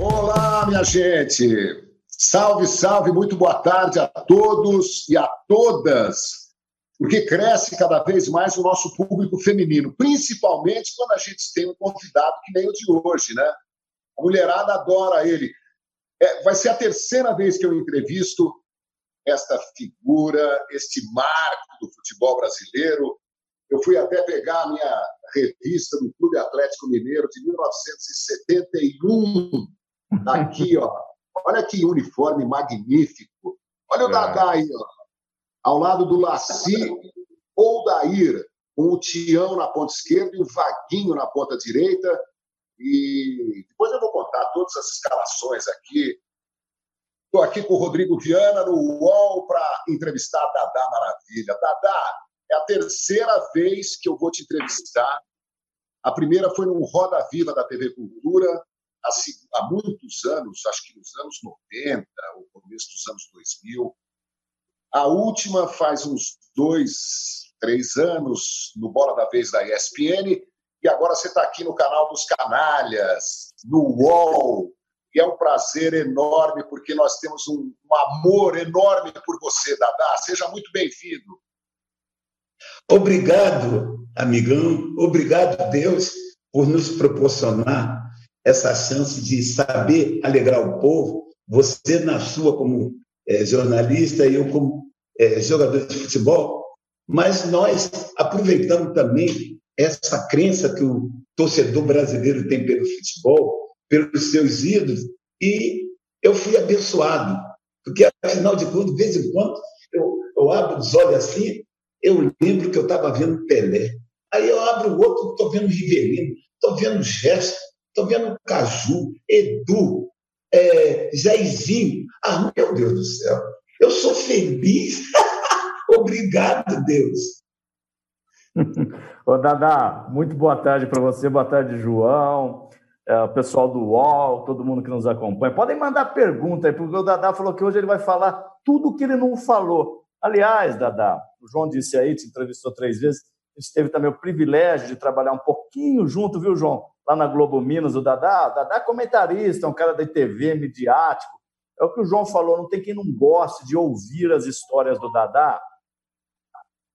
Olá, minha gente! Salve, salve, muito boa tarde a todos e a todas, porque cresce cada vez mais o nosso público feminino, principalmente quando a gente tem um convidado que nem o de hoje, né? A mulherada adora ele. É, vai ser a terceira vez que eu entrevisto esta figura, este marco do futebol brasileiro. Eu fui até pegar a minha revista do Clube Atlético Mineiro de 1971, aqui, ó. Olha que uniforme magnífico. Olha o é. Dadá aí, ó. Ao lado do Laci ou Daír, com o Tião na ponta esquerda e o Vaguinho na ponta direita. E depois eu vou contar todas as escalações aqui. Estou aqui com o Rodrigo Viana no UOL para entrevistar a Dadá Maravilha. Dadá, é a terceira vez que eu vou te entrevistar. A primeira foi no Roda Viva da TV Cultura, há muitos anos, acho que nos anos 90, ou começo dos anos 2000. A última faz uns dois, três anos, no Bola da Vez da ESPN, e agora você está aqui no canal dos Canalhas, no UOL. E é um prazer enorme, porque nós temos um, um amor enorme por você, Dadá. Seja muito bem-vindo. Obrigado, amigão. Obrigado, Deus, por nos proporcionar essa chance de saber alegrar o povo. Você, na sua, como é, jornalista, e eu, como é, jogador de futebol. Mas nós aproveitamos também essa crença que o torcedor brasileiro tem pelo futebol, pelos seus ídolos, e eu fui abençoado, porque afinal de contas, de vez em quando, eu, eu abro os olhos assim, eu lembro que eu estava vendo Pelé, aí eu abro o outro, estou vendo Rivelino, estou vendo Gesto, estou vendo Caju, Edu, é, ah, meu Deus do céu, eu sou feliz, obrigado, Deus. Ô, Dadá, muito boa tarde para você, boa tarde, João, é, o pessoal do UOL, todo mundo que nos acompanha. Podem mandar pergunta aí, porque o Dadá falou que hoje ele vai falar tudo o que ele não falou. Aliás, Dadá, o João disse aí, te entrevistou três vezes, a gente teve também o privilégio de trabalhar um pouquinho junto, viu, João? Lá na Globo Minas, o Dadá, Dadá é comentarista, é um cara da TV, midiático. É o que o João falou, não tem quem não goste de ouvir as histórias do Dadá.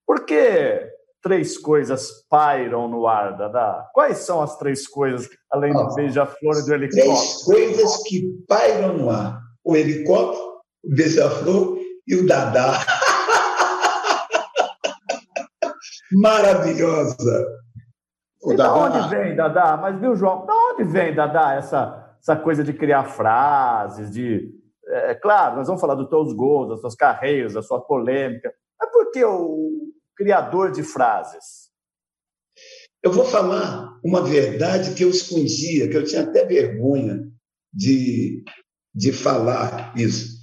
Por que três coisas pairam no ar, Dadá? Quais são as três coisas, além do beija-flor e do helicóptero? Três coisas que pairam no ar: o helicóptero, o beija-flor e o Dadá. Maravilhosa! E da onde vem, Dadá? Mas viu, João, da onde vem, Dadá, essa, essa coisa de criar frases, de. É claro, nós vamos falar dos teus gols, das suas carreiras, da sua polêmica. Mas por que o, criador de frases? Eu vou falar uma verdade que eu escondia, que eu tinha até vergonha de, de falar isso.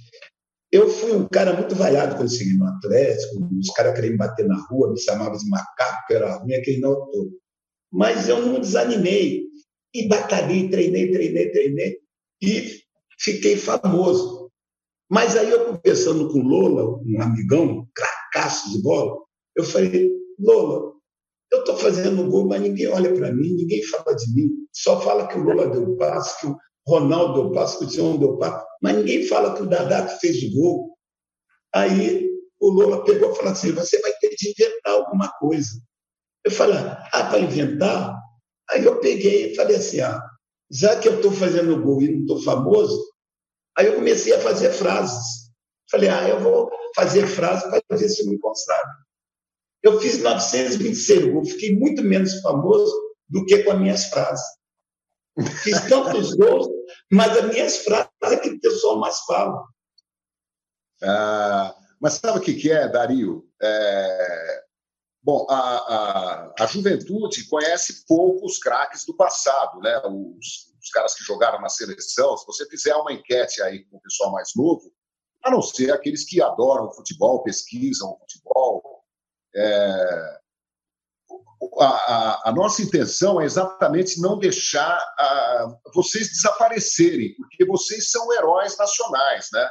Eu fui um cara muito vaiado quando cheguei no Atlético, os caras queriam me bater na rua, me chamavam de macaco, era ruim, aquele não todo. Mas eu não desanimei. E batalhei, treinei, treinei, treinei, e fiquei famoso. Mas aí eu conversando com Lola, um amigão, cracaço de bola, eu falei, Lola, eu estou fazendo gol, mas ninguém olha para mim, ninguém fala de mim. Só fala que o Lola deu passe, que o Ronaldo deu passe, que o Tião deu passe, mas ninguém fala que o Dadá fez o gol. Aí o Lola pegou e falou assim: você vai ter de inventar alguma coisa. Eu falei: ah, para inventar? Aí eu peguei e falei assim: ah, já que eu estou fazendo gol e não estou famoso, aí eu comecei a fazer frases. Falei: ah, eu vou fazer frases para ver se eu me consagro. Eu fiz 926 gols, fiquei muito menos famoso do que com as minhas frases. Fiz tantos gols, mas as minhas frases é que o pessoal mais fala. Ah, mas sabe o que, que é, Dario? É... Bom, a, a, a, juventude conhece poucos craques do passado, né? Os, os, caras que jogaram na seleção. Se você fizer uma enquete aí com o pessoal mais novo, a não ser aqueles que adoram futebol, pesquisam o futebol, é, a, a, a, nossa intenção é exatamente não deixar a, vocês desaparecerem, porque vocês são heróis nacionais, né?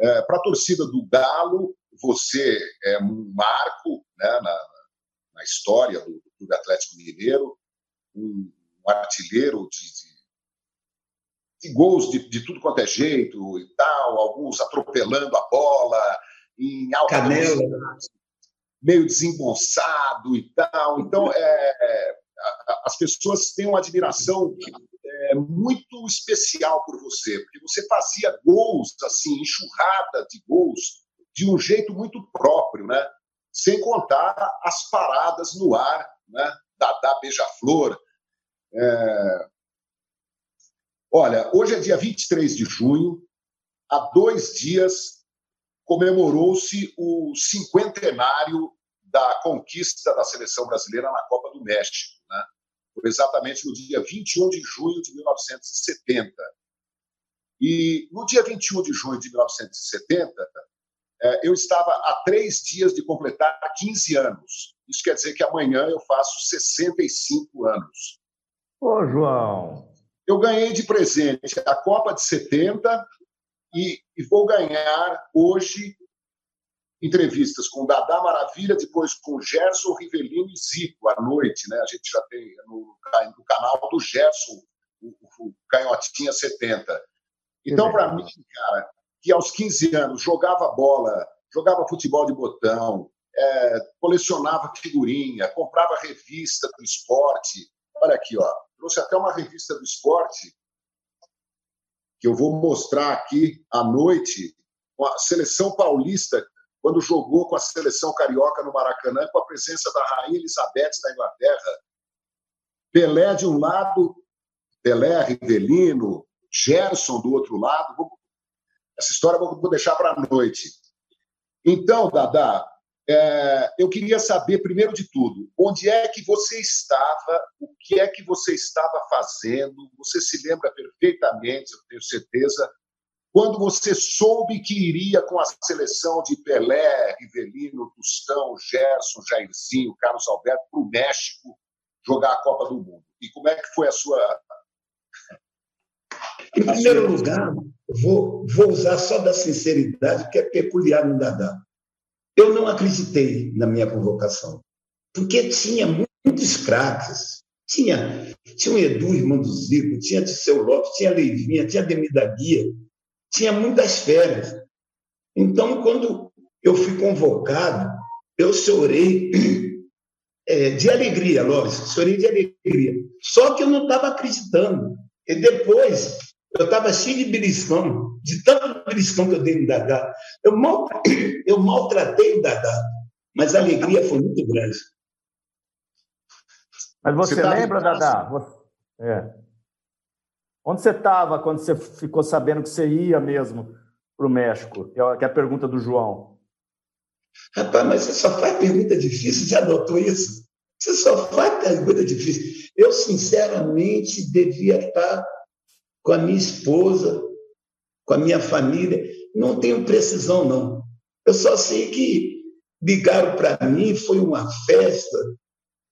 É, Para a torcida do Galo, você é um marco né, na, na história do, do Clube Atlético Mineiro, um, um artilheiro de, de, gols de, de, tudo quanto é jeito e tal, alguns atropelando a bola em alta Canela. meio desembolsado e tal. Então, é, as pessoas têm uma admiração é, muito especial por você, porque você fazia gols, assim, enxurrada de gols, de um jeito muito próprio, né? Sem contar as paradas no ar, né? da Beija-Flor. É... Olha, hoje é dia 23 de junho, há dois dias comemorou-se o cinquentenário da conquista da seleção brasileira na Copa do México. Né? Foi exatamente no dia 21 de junho de 1970. E no dia 21 de junho de 1970, é, eu estava há três dias de completar 15 anos. Isso quer dizer que amanhã eu faço 65 anos. Ô, João! Eu ganhei de presente a Copa de 70 e, e vou ganhar hoje entrevistas com Dadá Maravilha, depois com Gerson Rivelino e Zico à noite, né? A gente já tem no, no canal do Gerson o, o Canhotinha 70. Então, para mim, cara, que aos 15 anos jogava bola, jogava futebol de botão, é, colecionava figurinha, comprava revista do esporte. Olha aqui, ó, trouxe até uma revista do esporte que eu vou mostrar aqui à noite, com a seleção paulista quando jogou com a seleção carioca no Maracanã, com a presença da Rainha Elizabeth da Inglaterra. Pelé de um lado, Pelé, Rivelino, Gerson do outro lado. Essa história eu vou deixar para a noite. Então, Dada, é, eu queria saber, primeiro de tudo, onde é que você estava, o que é que você estava fazendo, você se lembra perfeitamente, eu tenho certeza, quando você soube que iria com a seleção de Pelé, Rivelino, Tostão, Gerson, Jairzinho, Carlos Alberto para o México jogar a Copa do Mundo? E como é que foi a sua. Em primeiro lugar, vou, vou usar só da sinceridade, que é peculiar no Dadá. Eu não acreditei na minha convocação, porque tinha muitos craques. Tinha, tinha o Edu, irmão do Zico, tinha Tisseu Lopes, tinha Leivinha, tinha Demida Guia, tinha muitas férias. Então, quando eu fui convocado, eu chorei é, de alegria, lógico, chorei de alegria. Só que eu não estava acreditando. E depois, eu estava cheio de beliscão, de tanto beliscão que eu dei no Dadá. Eu, mal, eu maltratei o Dadá, mas a alegria foi muito grande. Mas você, você tá lembra, Dadá? É. Onde você estava quando você ficou sabendo que você ia mesmo para o México? Que é a pergunta do João. Rapaz, mas você só faz pergunta difícil, já notou isso? Você só faz pergunta difícil. Eu, sinceramente, devia estar com a minha esposa, com a minha família. Não tenho precisão, não. Eu só sei que ligaram para mim, foi uma festa,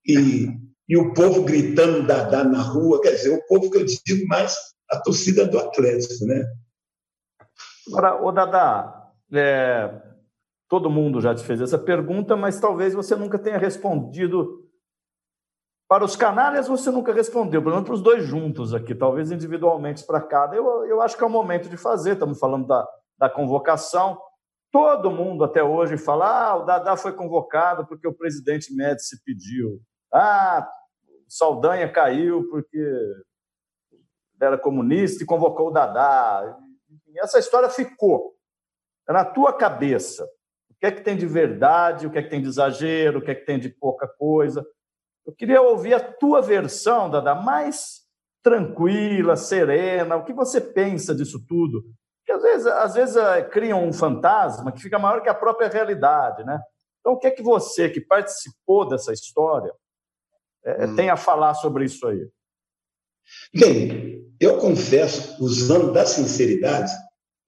e e o povo gritando Dadá na rua, quer dizer, o povo que eu digo mais a torcida do Atlético, né? Agora, o Dadá, é, todo mundo já te fez essa pergunta, mas talvez você nunca tenha respondido. Para os canalhas, você nunca respondeu, pelo menos para os dois juntos aqui, talvez individualmente para cada. Eu, eu acho que é o momento de fazer, estamos falando da, da convocação. Todo mundo até hoje fala: ah, o Dadá foi convocado porque o presidente Médici pediu. Ah, Saldanha caiu porque era comunista e convocou o Dadá. essa história ficou na tua cabeça. O que é que tem de verdade, o que é que tem de exagero, o que é que tem de pouca coisa. Eu queria ouvir a tua versão, Dadá, mais tranquila, serena. O que você pensa disso tudo? Porque às vezes, às vezes eh, criam um fantasma que fica maior que a própria realidade, né? Então, o que é que você, que participou dessa história, é, hum. tem a falar sobre isso aí? Bem, eu confesso, usando da sinceridade,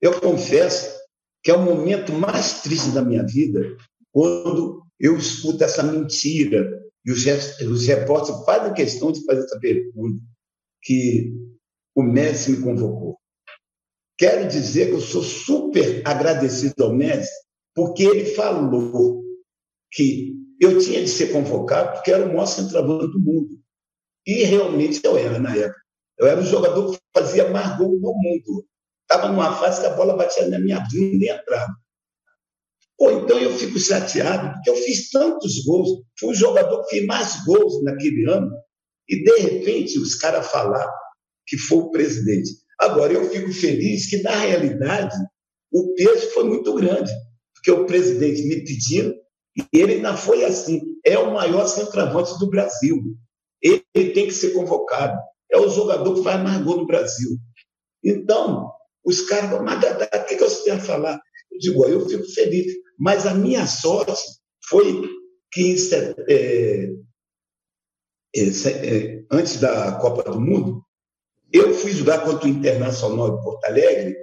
eu confesso que é o momento mais triste da minha vida quando eu escuto essa mentira e os, os repórteres fazem questão de fazer essa pergunta que o Messi me convocou. Quero dizer que eu sou super agradecido ao Messi porque ele falou que eu tinha de ser convocado porque era o maior centroavante do mundo. E realmente eu era na época. Eu era o jogador que fazia mais gol do mundo. Estava numa fase que a bola batia na minha bunda e entrava. Ou então eu fico chateado, porque eu fiz tantos gols, fui o jogador que fez mais gols naquele ano, e de repente os caras falaram que foi o presidente. Agora, eu fico feliz que, na realidade, o peso foi muito grande, porque o presidente me pediu e ele ainda foi assim. É o maior centroavante do Brasil. Ele tem que ser convocado. É o jogador que faz mais gol no Brasil. Então, os caras mas o que você tem a falar? Eu digo, eu fico feliz. Mas a minha sorte foi que, é, é, é, antes da Copa do Mundo, eu fui jogar contra o Internacional de Porto Alegre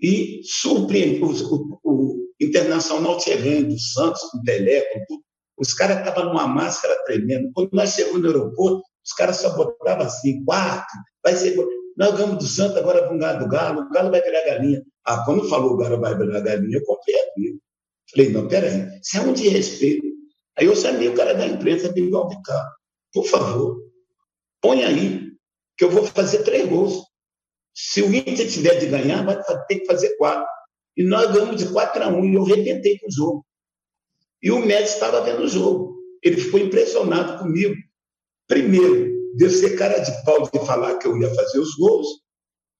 e surpreendi. O, o, o Internacional tinha ganho do Santos, com o Pelé, tudo. Os caras estavam numa máscara tremenda. Quando nós chegamos no aeroporto, os caras só botavam assim, quarto, vai ser. Nós ganhamos do Santos, agora vamos ganhar do Galo, o Galo vai virar galinha. Ah, quando falou o Galo vai virar galinha, eu comprei aquilo. Falei, não, peraí, isso é um de respeito. Aí eu chamei o cara da imprensa, Miguel Vicar, por favor, põe aí que eu vou fazer três gols. Se o Inter tiver de ganhar, vai ter que fazer quatro. E nós ganhamos de 4 a 1 e eu arrebentei com o jogo. E o Messi estava vendo o jogo. Ele ficou impressionado comigo. Primeiro, de eu ser cara de pau de falar que eu ia fazer os gols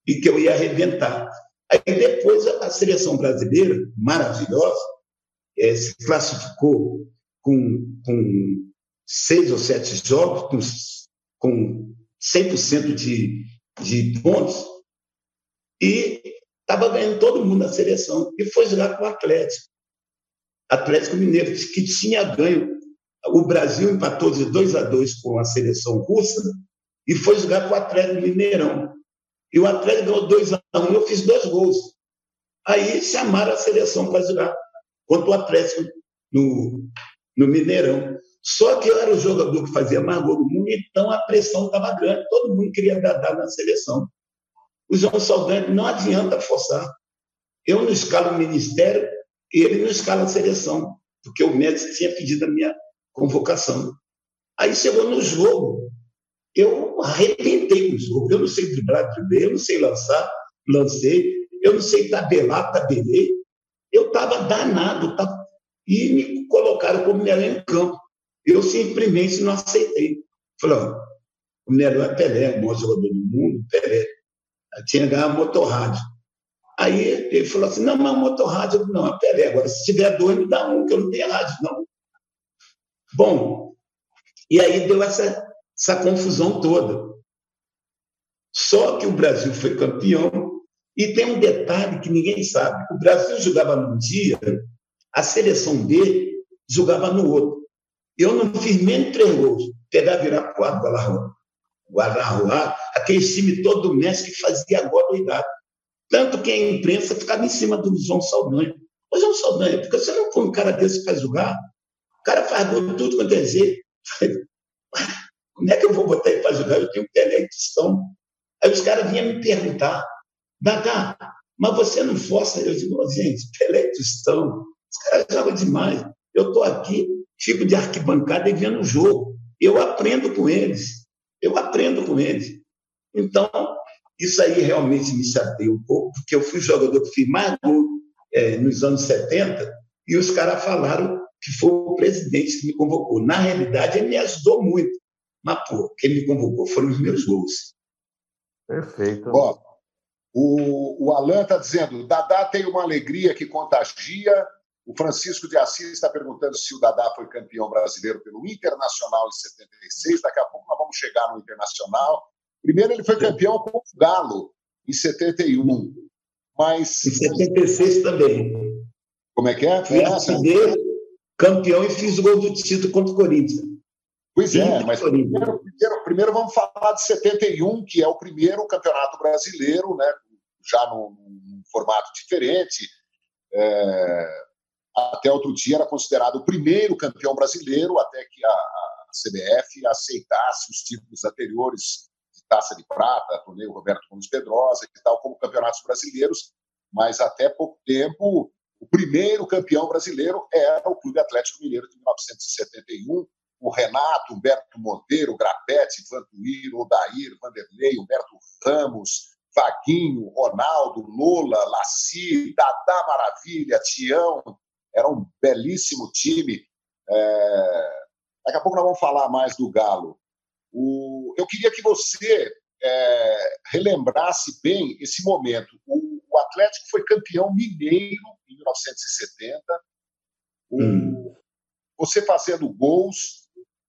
e que eu ia arrebentar. Aí depois a seleção brasileira, maravilhosa, é, se classificou com, com seis ou sete jogos, com, com 100% de, de pontos, e estava ganhando todo mundo na seleção, e foi jogar com o Atlético. Atlético Mineiro, que tinha ganho. O Brasil empatou de 2 a 2 com a seleção russa e foi jogar com o Atlético Mineirão. E o Atlético ganhou 2 a 1 eu fiz dois gols. Aí chamaram a seleção para jogar contra o Atlético no, no Mineirão. Só que eu era o jogador que fazia mais gol do mundo, então a pressão estava grande, todo mundo queria agradar na seleção. O João Saldanha não adianta forçar. Eu não escalo o ministério, ele não escala a seleção, porque o médico tinha pedido a minha convocação. Aí chegou no jogo, eu arrebentei o jogo. Eu não sei driblar, driblei, eu não sei lançar, lancei, eu não sei tabelar, tabelei. Estava danado, tava... e me colocaram como melhor em campo. Eu simplesmente não aceitei. Falei, o melhor é Pelé, o maior jogador do mundo, Pelé. Eu tinha ganhado motorrádio. Aí ele falou assim, não, mas motorrádio, não, é Pelé. Agora, se tiver dois, me dá um, que eu não tenho rádio, não. Bom, e aí deu essa, essa confusão toda. Só que o Brasil foi campeão e tem um detalhe que ninguém sabe. O Brasil jogava num dia, a seleção B jogava no outro. Eu não fiz nem três gols. Pegar, virar quatro, Guararroa. Guararroa, aquele time todo do Messi que fazia agora doidado. Tanto que a imprensa ficava em cima do João Saldanha. Ô, João Saldanha, porque você não põe um cara desse para jogar? O cara faz gol tudo quanto é jeito. Como é que eu vou botar ele para jogar? Eu tenho Pelé e. Aí os caras vinham me perguntar, Dada, mas você não força? Eu digo, gente, Pelé e Tostão, os caras jogam demais. Eu estou aqui fico de arquibancada e vendo o jogo. Eu aprendo com eles. Eu aprendo com eles. Então, isso aí realmente me chateia um pouco, porque eu fui jogador que fiz mais gol é, nos anos 70 e os caras falaram que foi o presidente que me convocou. Na realidade, ele me ajudou muito. Mas, pô, quem me convocou foram os meus gols. Perfeito. Ó, o, o Alan está dizendo: Dadá tem uma alegria que contagia, o Francisco de Assis está perguntando se o Dadá foi campeão brasileiro pelo Internacional em 76. Daqui a pouco nós vamos chegar no Internacional. Primeiro, ele foi campeão com o Galo em 71. Mas. Em 76 também. Como é que é? Fui artilheiro, campeão e fiz o gol do título contra o Corinthians. Pois é, mas primeiro, primeiro, primeiro, vamos falar de 71, que é o primeiro campeonato brasileiro, né? já num, num formato diferente. É, até outro dia era considerado o primeiro campeão brasileiro, até que a, a CBF aceitasse os títulos anteriores de Taça de Prata, torneio Roberto Gomes Pedrosa e tal, como campeonatos brasileiros, mas até pouco tempo o primeiro campeão brasileiro era o Clube Atlético Mineiro de 1971, o Renato, Humberto Monteiro, Grapete, Vantuir, Odair, Vanderlei, Humberto Ramos, Vaguinho, Ronaldo, Lula, Laci, Dadá Maravilha, Tião. Era um belíssimo time. É... Daqui a pouco nós vamos falar mais do Galo. O... Eu queria que você é... relembrasse bem esse momento. O... o, Atlético foi campeão mineiro em 1970. O... Hum. Você fazendo gols,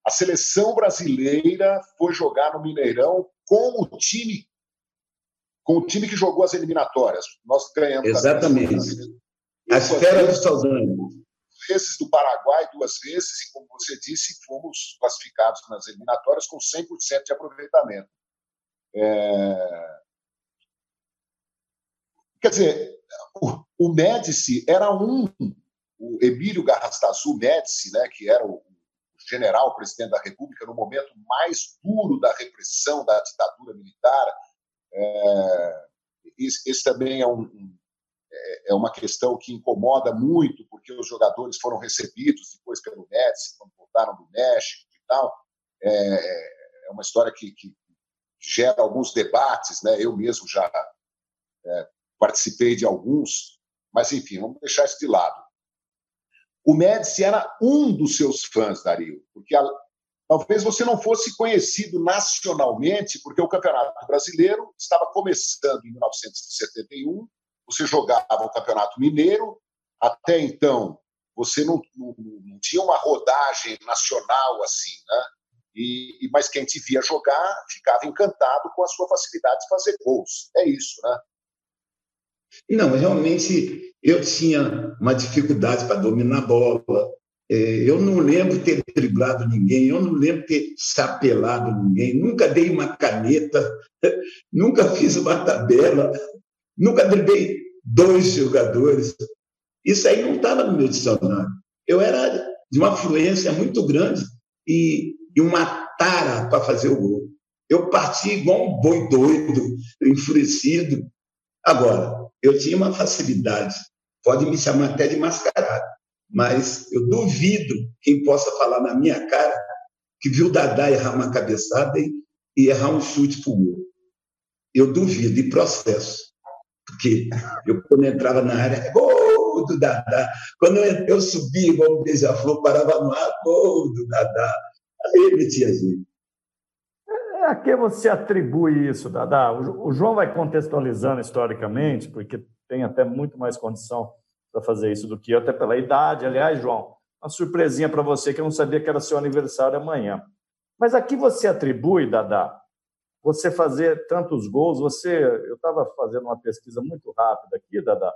a seleção brasileira foi jogar no Mineirão com o time com o time que jogou as eliminatórias. Nós ganhamos. Exatamente. A esfera do Saldanha. Vezes do Paraguai, duas vezes, e como você disse, fomos classificados nas eliminatórias com 100% de aproveitamento. É... Quer dizer, o, o Médici era um, o Emílio Garrastazu Médici, né, que era o general presidente da República no momento mais duro da repressão da ditadura militar. É, esse, também é, um, é, é uma questão que incomoda muito, porque os jogadores foram recebidos depois pelo Médici, quando voltaram do México e tal. É, é uma história que, que, gera alguns debates, né? eu mesmo já é, participei de alguns, mas enfim, vamos deixar isso de lado. O Médici era um dos seus fãs, Dario, porque a, talvez você não fosse conhecido nacionalmente, porque o Campeonato Brasileiro estava começando em 1971, você jogava o Campeonato Mineiro, até então você não, não, não tinha uma rodagem nacional assim, né? E, mas quem te via jogar ficava encantado com a sua facilidade de fazer gols. É isso, né? Não, realmente eu tinha uma dificuldade para dominar a bola. É, eu não lembro ter driblado ninguém, eu não lembro ter chapelado ninguém, nunca dei uma caneta, nunca fiz uma tabela, nunca driblei dois jogadores. Isso aí não estava no meu dicionário. Eu era de uma fluência muito grande e, e uma tara para fazer o gol. Eu parti igual um boi doido, enfurecido. Agora, eu tinha uma facilidade, pode me chamar até de mascarado, mas eu duvido quem possa falar na minha cara que viu Dadá errar uma cabeçada e, errar um chute para gol. Eu duvido, e processo. Porque eu, quando entrava na área, gol do Dadá. Quando eu, eu subia igual um beija-flor, parava no ar, gol do Dadá. Aí metia gente. A que você atribui isso, Dada? O João vai contextualizando historicamente, porque tem até muito mais condição para fazer isso do que eu, até pela idade. Aliás, João, uma surpresinha para você que eu não sabia que era seu aniversário amanhã. Mas aqui você atribui, Dada, você fazer tantos gols, você, eu estava fazendo uma pesquisa muito rápida aqui, Dada,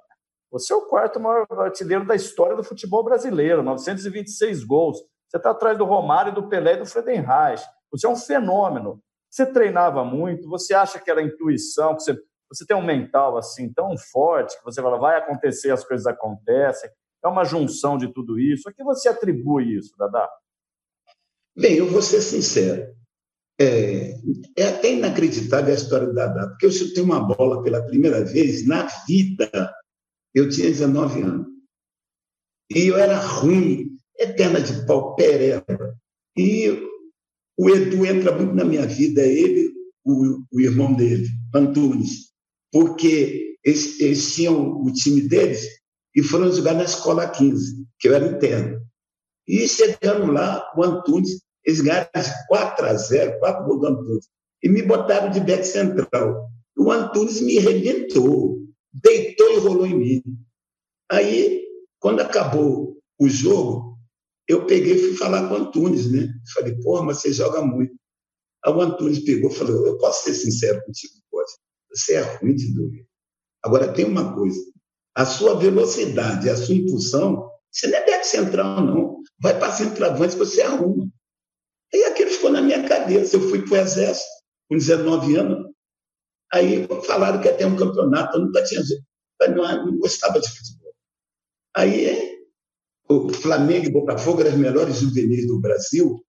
você é o quarto maior artilheiro da história do futebol brasileiro, 926 gols. Você está atrás do Romário, do Pelé e do Friedenreich. Você é um fenômeno. Você treinava muito? Você acha que era intuição? Que você, você tem um mental assim tão forte que você fala, vai acontecer, as coisas acontecem? É uma junção de tudo isso. A que você atribui isso, Dadá? Bem, eu vou ser sincero. É, é até inacreditável a história do Dadá, porque eu chutei uma bola pela primeira vez na vida. Eu tinha 19 anos. E eu era ruim, eterna de pau, pereba. E o Edu entra muito na minha vida, ele, o, o irmão dele, Antunes, porque eles, eles, tinham o time deles e foram jogar na escola 15, que eu era interno. E chegando lá, o Antunes, eles ganharam de 4 a 0, 4 gols do Antunes, e me botaram de back central. O Antunes me arrebentou, deitou e rolou em mim. Aí, quando acabou o jogo, eu peguei e fui falar com o Antunes, né? Falei, porra, mas você joga muito. Aí o Antunes pegou e falou, eu posso ser sincero contigo, pode. Você é ruim de doer. Agora, tem uma coisa. A sua velocidade, a sua impulsão, você não é back central, não. Vai para centroavante, você arruma. Aí aquilo ficou na minha cabeça. Eu fui para o Exército com 19 anos. Aí falaram que ia ter um campeonato. Eu nunca tinha... Eu não, não gostava de futebol. Aí o Flamengo e Botafogo eram as melhores juvenis do Brasil,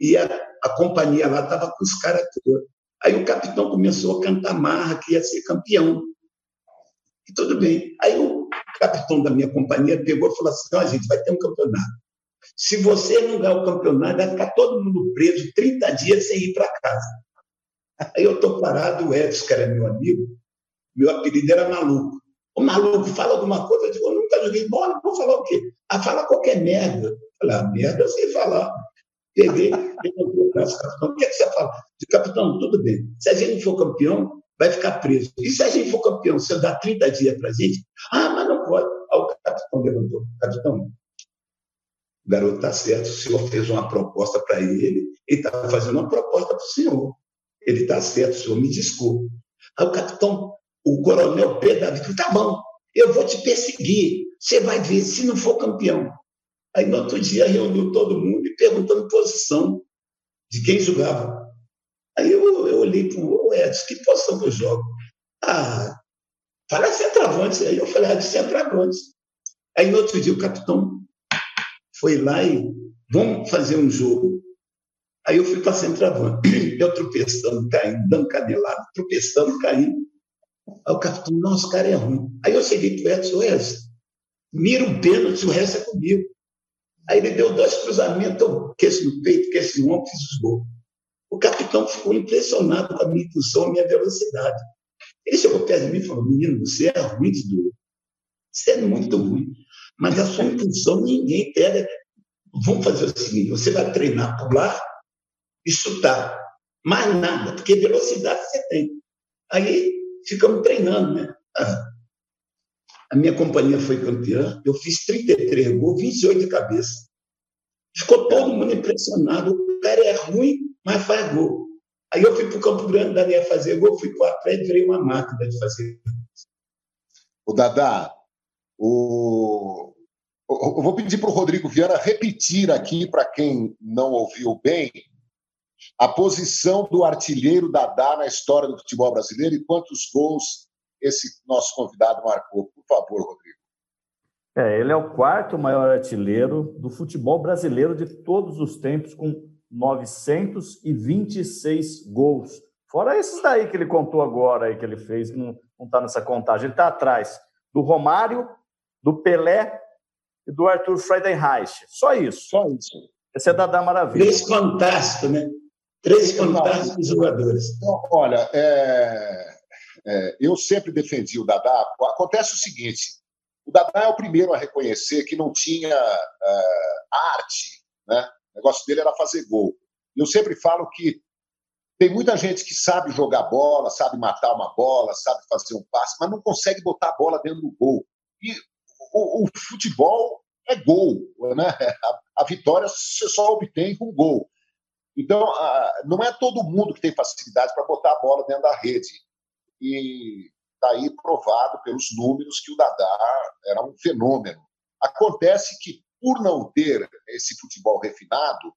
e a, a companhia lá estava com os caras todos. Aí o capitão começou a cantar marra que ia ser campeão. E tudo bem. Aí o capitão da minha companhia pegou e falou assim: a gente vai ter um campeonato. Se você não ganhar o campeonato, vai ficar todo mundo preso 30 dias sem ir para casa. Aí eu estou parado, o Edson, que era meu amigo, meu apelido era maluco. O maluco fala alguma coisa, eu digo, bola, vou falar o quê? Ah, fala qualquer merda. Falei, ah, merda eu sei falar. Peguei, levantei o capitão, o que, é que você fala? De capitão, tudo bem. Se a gente for campeão, vai ficar preso. E se a gente for campeão, eu dar 30 dias para a gente, ah, mas não pode. Aí o capitão levantou, capitão, o garoto está certo, o senhor fez uma proposta para ele, ele está fazendo uma proposta para o senhor. Ele está certo, o senhor me desculpe. Aí o capitão, o coronel Pedro Davi, tá bom, eu vou te perseguir, você vai ver se não for campeão. Aí no outro dia reuniu todo mundo e perguntando posição de quem jogava. Aí eu, eu olhei para o Edson, que posição que eu jogo? Ah, fala centroavante. Aí eu falei, ah, centroavante. Aí no outro dia o capitão foi lá e vamos fazer um jogo. Aí eu fui para centroavante. Eu tropeçando, caindo, dando canelada, tropeçando, caindo. Aí o capitão, nossa, o cara é ruim. Aí eu cheguei para o Edson, Edson, mira um pênalti, o resto é comigo. Aí ele deu dois cruzamentos, eu esse no peito, que esse ombro, fiz os gols. O capitão ficou impressionado com a minha impulsão, a minha velocidade. Ele chegou perto de mim e falou: Menino, você é ruim de dor. Você é muito ruim. Mas a sua impulsão ninguém pega. Vamos fazer o seguinte: você vai treinar pular e chutar. Mais nada, porque velocidade você tem. Aí ficamos treinando, né? A minha companhia foi campeã, eu fiz 33 gols, 28 de cabeça. Ficou todo mundo impressionado. O cara é ruim, mas faz gol. Aí eu fui para o Campo Grande, dali a fazer gol, fui para o Atlético, virei uma máquina de fazer O Dadá, o... eu vou pedir para o Rodrigo Viana repetir aqui, para quem não ouviu bem, a posição do artilheiro Dadá na história do futebol brasileiro e quantos gols esse nosso convidado marcou. Por favor, Rodrigo. É, ele é o quarto maior artilheiro do futebol brasileiro de todos os tempos, com 926 gols. Fora esses daí que ele contou agora, aí, que ele fez, não está nessa contagem. Ele está atrás do Romário, do Pelé e do Arthur Friedenreich. Só isso. Só isso. Esse é Dadá Maravilha. Três fantásticos, né? Três fantásticos jogadores. Então, olha, é, é, eu sempre defendi o Dadá. Acontece o seguinte: o Dadá é o primeiro a reconhecer que não tinha é, arte, né? O negócio dele era fazer gol. Eu sempre falo que tem muita gente que sabe jogar bola, sabe matar uma bola, sabe fazer um passe, mas não consegue botar a bola dentro do gol. E o, o futebol é gol, né? A, a, vitória você só obtém com gol. Então, não é todo mundo que tem facilidade para botar a bola dentro da rede e está aí provado pelos números que o Dadá era um fenômeno. Acontece que, por não ter esse futebol refinado,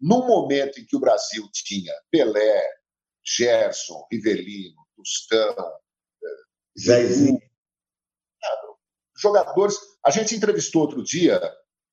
no momento em que o Brasil tinha Pelé, Gerson, Rivelino, Tostão, Jairzinho, jogadores. A gente entrevistou outro dia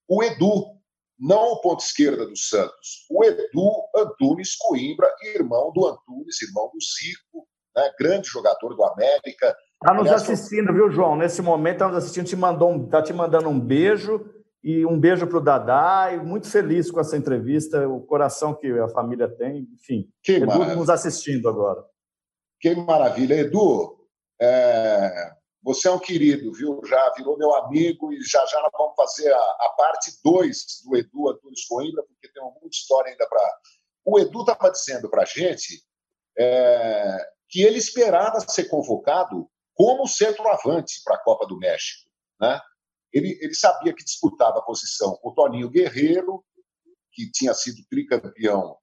o Edu, não o ponto esquerda do Santos, o Edu Antunes Coimbra, irmão do Antunes, irmão do Zico, né? grande jogador do América. Está nos Aliás, assistindo, viu, João? Nesse momento está nos assistindo, te mandou um, tá te mandando um beijo e um beijo para o Dadá e muito feliz com essa entrevista, o coração que a família tem, enfim. Que Edu maravilha. nos assistindo agora. Que maravilha. Edu, é... você é um querido, viu? Já virou meu amigo e já já nós vamos fazer a, a parte 2 do Edu Antunes Coimbra, porque tem muita história ainda para... O Edu estava dizendo para a gente é, que ele esperava ser convocado como centroavante para a Copa do México. Né? Ele, ele sabia que disputava a posição com o Toninho Guerreiro, que tinha sido tricampeão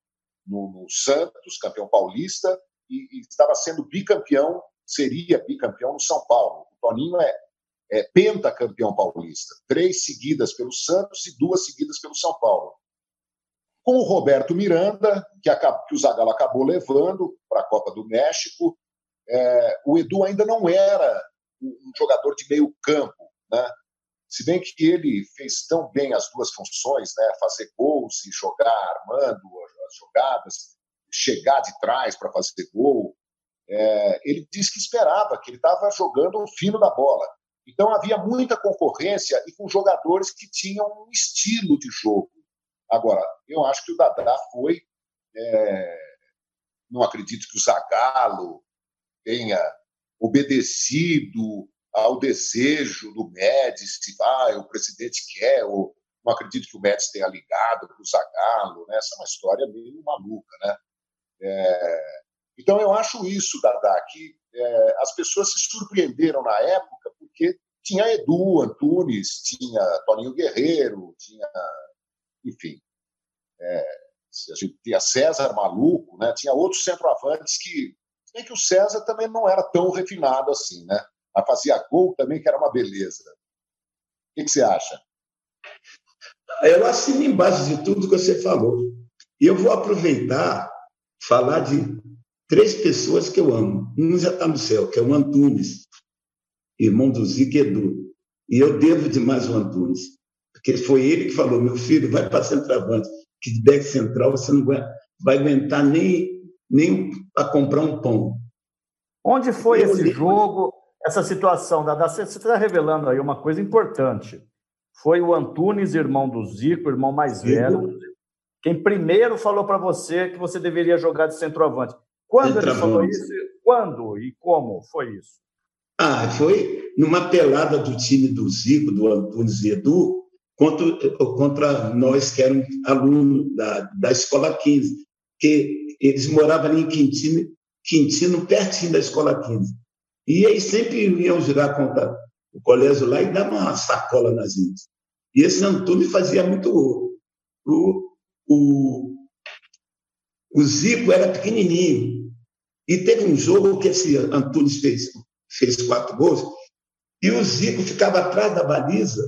no, no Santos, campeão paulista, e, e, estava sendo bicampeão, seria bicampeão no São Paulo. O Toninho é, é pentacampeão paulista, três seguidas pelo Santos e duas seguidas pelo São Paulo com o Roberto Miranda, que, acabou, que o Zagallo acabou levando para a Copa do México. É, o Edu ainda não era um jogador de meio campo, né? Se bem que ele fez tão bem as duas funções, né? Fazer gols e jogar armando as jogadas, chegar de trás para fazer gol. É, ele disse que esperava, que ele estava jogando o fino da bola. Então havia muita concorrência e com jogadores que tinham um estilo de jogo Agora, eu acho que o Dadá foi. É... Não acredito que o Zagallo tenha obedecido ao desejo do Médici, ah, o presidente quer, ou não acredito que o Médici tenha ligado para o Zagallo, né? essa é uma história meio maluca. Né? É... Então, eu acho isso, Dadá, que é, as pessoas se surpreenderam na época porque tinha Edu Antunes, tinha Toninho Guerreiro, tinha, enfim, é, a gente tinha César Maluco, né? tinha outros centroavantes que, nem que o César também não era tão refinado assim, né? Mas fazia gol também, que era uma beleza. O que, que você acha? Eu assino embaixo de tudo que você falou. E eu vou aproveitar falar de três pessoas que eu amo. Um já está no céu, que é o Antunes, irmão do Zico Edu. E eu devo demais o Antunes, porque foi ele que falou: meu filho, vai para centroavante, que de back central você não vai, vai aguentar nem, nem para comprar um pão. Onde foi eu esse jogo, essa situação? Da, você está revelando aí uma coisa importante. Foi o Antunes, irmão do Zico, irmão mais velho, quem primeiro falou para você que você deveria jogar de centroavante. Quando ele falou isso? Quando e como foi isso? Ah, foi numa pelada do time do Zico, do Antunes e Edu, contra, contra nós que éramos alunos da, da Escola 15, que eles moravam ali em Quintino, Quintino, pertinho da Escola 15. E eles sempre iam jogar contra o colégio lá e davam uma sacola nas gente. E esse Antunes fazia muito gol. O, o, o Zico era pequenininho. E teve um jogo que esse Antunes fez fez quatro gols, e o Zico ficava atrás da baliza,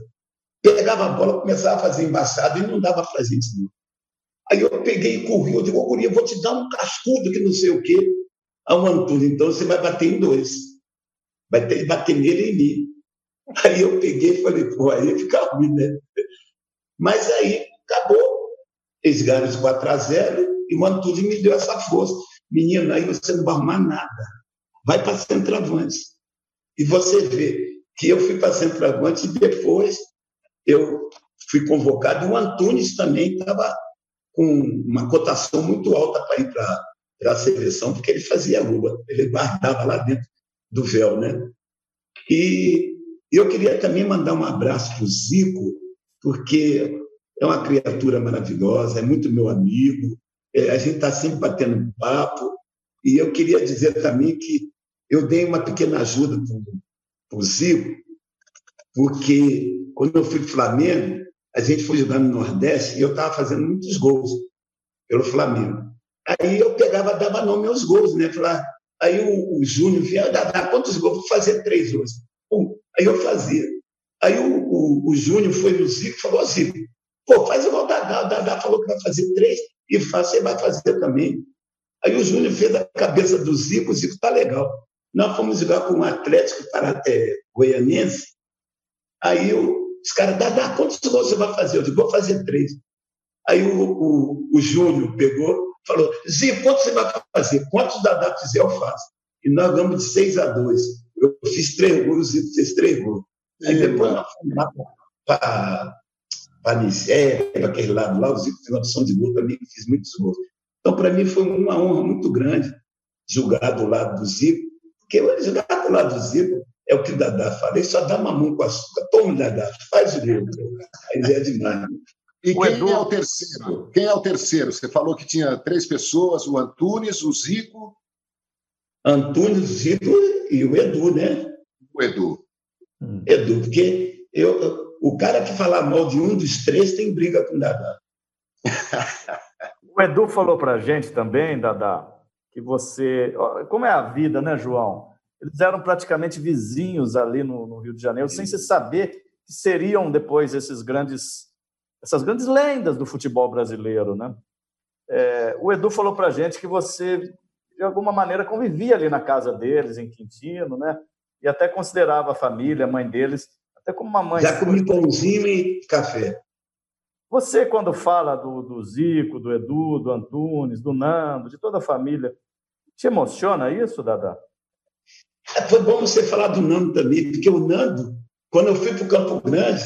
pegava a bola, começava a fazer embaçado e não dava para a gente. Não. Aí eu peguei e corri, eu digo, ô Guria, vou te dar um cascudo que não sei o quê. Ao Antônio, então você vai bater em dois. Vai ter que bater nele e em mim. Aí eu peguei e falei, pô, aí fica ruim, né? Mas aí acabou. Eles ganharam de 4 a 0 e o Antônio me deu essa força. Menino, aí você não vai arrumar nada. Vai para centroavante. E você vê que eu fui para centroavante e depois eu fui convocado. E o Antunes também estava com uma cotação muito alta para ir para a seleção, porque ele fazia luva, ele guardava lá dentro do véu, né? E eu queria também mandar um abraço para o Zico, porque é uma criatura maravilhosa, é muito meu amigo, é, a gente está sempre batendo papo, e eu queria dizer também que eu dei uma pequena ajuda para o Zico, porque quando eu fui para o Flamengo, a gente foi jogar no Nordeste e eu estava fazendo muitos gols pelo Flamengo. Aí eu pegava, dava nome aos gols, né? Falar, aí o, o Júnior vinha, dá, quantos gols? Vou fazer três hoje. Pum, aí eu fazia. Aí o, o, o Júnior foi no Zico e falou, Zico, pô, faz igual o Dadá. O Dadá falou que vai fazer três e faz, você vai fazer também. Aí o Júnior fez a cabeça do Zico, o Zico tá legal. Nós fomos jogar com um Atlético para, é, Goianense. Aí o, os caras, Dá, quantos gols você vai fazer? Eu digo, vou fazer três. Aí o, o, o Júnior pegou, falou, Zinho, quantos você vai fazer? Quantos Dadá fizer, eu faço. E nós ganhamos de seis a dois. Eu fiz três gols, o Zinho fez três gols. Aí depois nós fomos lá para para Nigéria, para aquele lado lá, o Zico fez uma opção de gol também, fiz muitos gols. Então, para mim, foi uma honra muito grande jogar do lado do Zico, porque o resgate lá do Zico é o que o Dadá fala. Ele só dá mamão com açúcar. Toma, Dadá, faz o gol. Aí é demais. E quem Edu... é o terceiro? Quem é o terceiro? Você falou que tinha três pessoas: o Antunes, o Zico. Antunes, o Zico e o Edu, né? O Edu. Hum. Edu, porque eu, o cara que falar mal de um dos três tem briga com o Dadá. o Edu falou para a gente também, Dadá, que você. Como é a vida, né, João? Eles eram praticamente vizinhos ali no, no Rio de Janeiro, sem se saber que seriam depois esses grandes, essas grandes lendas do futebol brasileiro, né? É, o Edu falou para a gente que você, de alguma maneira, convivia ali na casa deles, em Quintino, né? E até considerava a família, a mãe deles, até como uma mãe. Já comi pãozinho e café. Você, quando fala do, do Zico, do Edu, do Antunes, do Nando, de toda a família, te emociona isso, Dada? É, foi bom você falar do Nando também, porque o Nando, quando eu fui para o Campo Grande,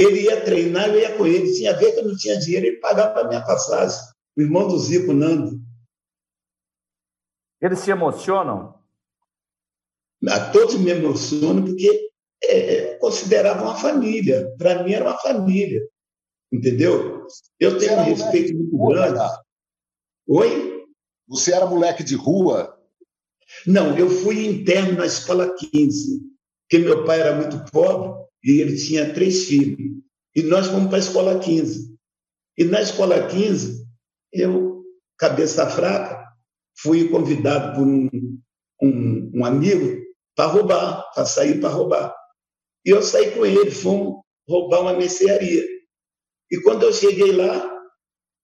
Ele ia treinar, eu ia com ele. Tinha vez que eu não tinha dinheiro, ele pagava a minha passagem. O irmão do Zico, Nando. Eles se emocionam? A todos me emocionam, porque é, consideravam uma família. Para mim, era uma família. Entendeu? Eu tenho um respeito muito grande. Oi? Você era moleque de rua? Não, eu fui interno na escola 15, porque meu pai era muito pobre e ele tinha três filhos. E nós fomos para a escola 15. E na escola 15, eu, cabeça fraca, fui convidado por um, um, um amigo para roubar, para sair para roubar. E eu saí com ele, fomos roubar uma mercearia. E quando eu cheguei lá,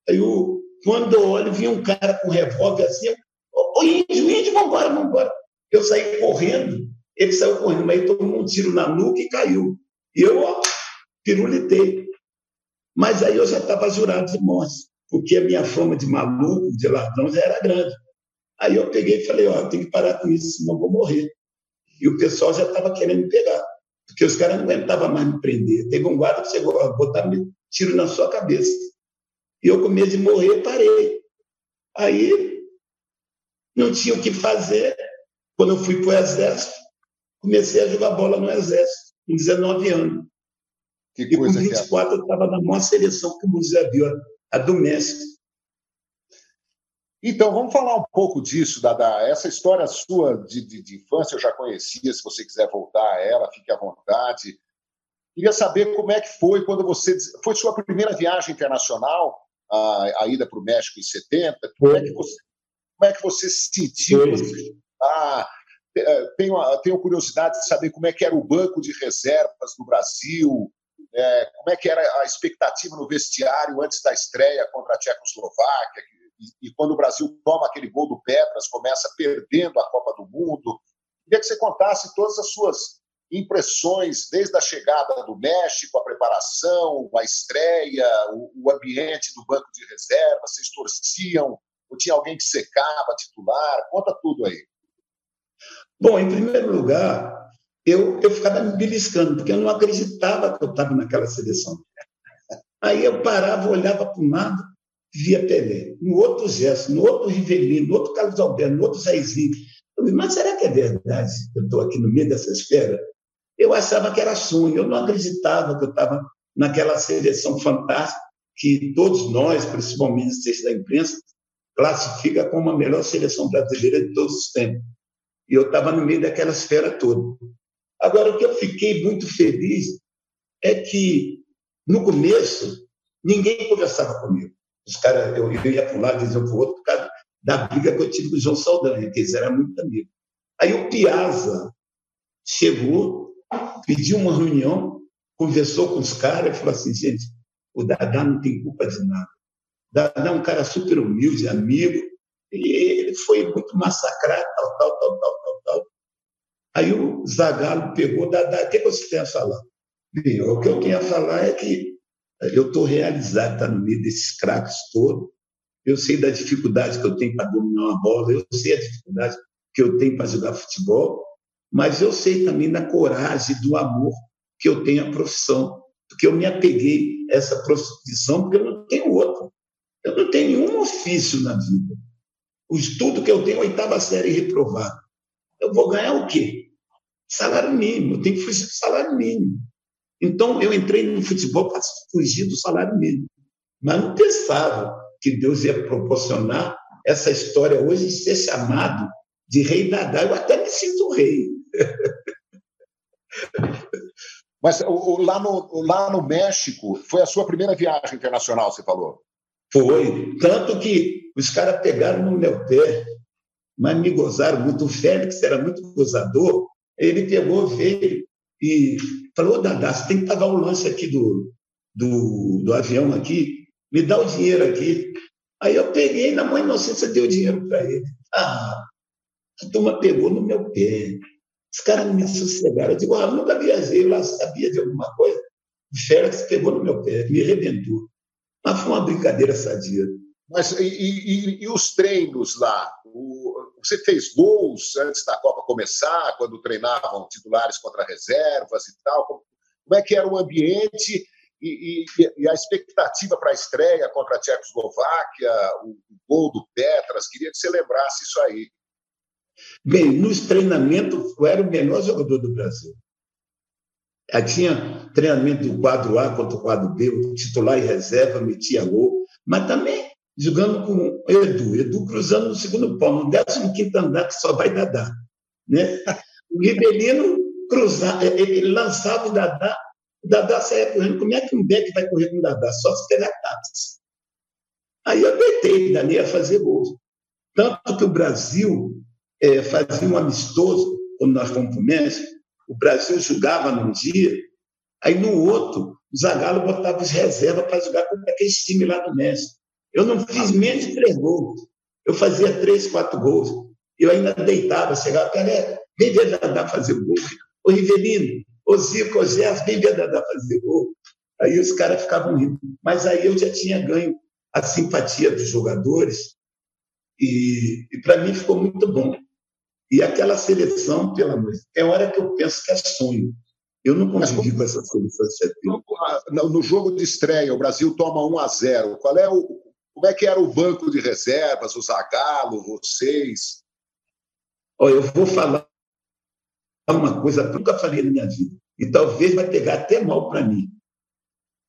eu, quando eu olho, vi um cara com um revólver assim, ô índio, índio, vambora, vambora. Eu saí correndo, ele saiu correndo, mas tomou um tiro na nuca e caiu. E eu, ó, pirulitei. Mas aí eu já estava jurado de morte, porque a minha fama de maluco, de ladrão, já era grande. Aí eu peguei e falei, ó, tenho que parar com isso, senão vou morrer. E o pessoal já estava querendo me pegar, porque os caras não aguentavam mais me prender. Teve um guarda que chegou a botar tiro na sua cabeça. E eu, com medo de morrer, parei. Aí, não tinha o que fazer. Quando eu fui para o Exército, comecei a jogar bola no Exército, com 19 anos. Que e com 24 é. eu estava na maior seleção que o já viu, a do México. Então, vamos falar um pouco disso, Dada. Essa história sua de, de, de, infância eu já conhecia. Se você quiser voltar a ela, fique à vontade. Queria saber como é que foi quando você. Foi sua primeira viagem internacional, a, a ida para o México em 70? Como é que você, como é que você se sentiu? Ah, tenho, tenho curiosidade de saber como é que era o banco de reservas no Brasil, é, como é que era a expectativa no vestiário antes da estreia contra a Tchecoslováquia, e, e, quando o Brasil toma aquele gol do Petras, começa perdendo a Copa do Mundo. Queria que você contasse todas as suas impressões, desde a chegada do México, a preparação, a estreia, o, o ambiente do banco de reserva, vocês torciam, tinha alguém que secava titular? Conta tudo aí. Bom, em primeiro lugar, eu, eu ficava me beliscando, porque eu não acreditava que eu estava naquela seleção. Aí eu parava, olhava para o lado, via Pelé. No outro gesto, no outro Rivelino, no outro Carlos Alberto, no outro Jairzinho. Eu mas será que é verdade que eu estou aqui no meio dessa esfera? Eu achava que era sonho, eu não acreditava que eu estava naquela seleção fantástica que todos nós, principalmente os da imprensa, classifica como a melhor seleção brasileira de todos os tempos. E eu estava no meio daquela esfera toda. Agora, o que eu fiquei muito feliz é que, no começo, ninguém conversava comigo. Os caras, eu, eu ia para um lado, iam para o outro, por causa da briga que eu tive com o João Saldanha, que eles eram muito amigos. Aí o Piazza chegou, pediu uma reunião, conversou com os caras e falou assim, gente, o Dadá não tem culpa de nada. Dadá é um cara super humilde, amigo, e ele foi muito massacrado, tal, tal, tal, tal, tal, tal. Aí o Zagallo pegou, Dadá, o que você tem a falar? O que eu tenho a falar é que eu estou realizado, estar tá no meio desses craques todos. Eu sei da dificuldade que eu tenho para dominar uma bola, eu sei a dificuldade que eu tenho para jogar futebol, mas eu sei também da coragem, do amor que eu tenho à profissão, porque eu me apeguei a essa profissão, porque eu não tenho outra. Não tenho nenhum ofício na vida. O estudo que eu tenho, oitava série reprovada. Eu vou ganhar o quê? Salário mínimo. Eu tenho que fugir do salário mínimo. Então, eu entrei no futebol para fugir do salário mínimo. Mas não pensava que Deus ia proporcionar essa história hoje de ser chamado de rei da Eu até me sinto rei. Mas lá no, lá no México, foi a sua primeira viagem internacional, você falou? Foi. Tanto que os caras pegaram no meu pé, mas me gozaram muito. O Félix era muito gozador. Ele pegou, veio e falou, Dadá, você tem que pagar o lance aqui do, do, do avião aqui, me dá o dinheiro aqui. Aí eu peguei, na mãe inocência, deu dinheiro para ele. Ah, a turma pegou no meu pé. Os caras me sossegaram. Eu digo, ah, nunca viajei, eu lá sabia de alguma coisa. O Félix pegou no meu pé, me arrebentou. Mas foi uma brincadeira sadia. Mas e, e, e os treinos lá? O, você fez gols antes da Copa começar, quando treinavam titulares contra reservas e tal? Como, como é que era o ambiente? e, e, e a expectativa para a estreia contra a Tchecoslováquia, o, o gol do Petras, queria que você lembrasse isso aí. Bem, nos treinamentos, eu era o melhor jogador do Brasil. Eu tinha treinamento do quadro A contra o quadro B, titular e reserva, metia gol, mas também jogando com Edu, Edu cruzando no segundo pau, no 15 andar, que só vai Dadá. Né? O Ribelino cruzava, ele lançava o Dadá, o Dadá saia correndo. Como é que um Beck vai correr com o Dadá? Só se pegar táxi. Aí eu deitei dali a fazer gols. Tanto que o Brasil é, fazia um amistoso, quando nós fomos para o México, o Brasil jogava num dia, aí no outro, o Zagallo botava os reservas para jogar com aquele time lá do México. Eu não fiz menos de três gols. Eu fazia três, quatro gols. Eu ainda deitava, chegava, cara, vem ver Dadá fazer gol. O Rivelino, o Zico, o Gerson, vem ver Dadá fazer gol. Aí os caras ficavam rindo. Mas aí eu já tinha ganho a simpatia dos jogadores e, e para mim ficou muito bom. E aquela seleção, pelo amor é hora que eu penso que é sonho. Eu não consegui com essa seleção 70. No jogo de estreia, o Brasil toma 1 a 0. Qual é o, como é que era o banco de reservas, o Zagallo, vocês? Olha, eu vou falar uma coisa que eu nunca falei na minha vida, e talvez vai pegar até mal para mim.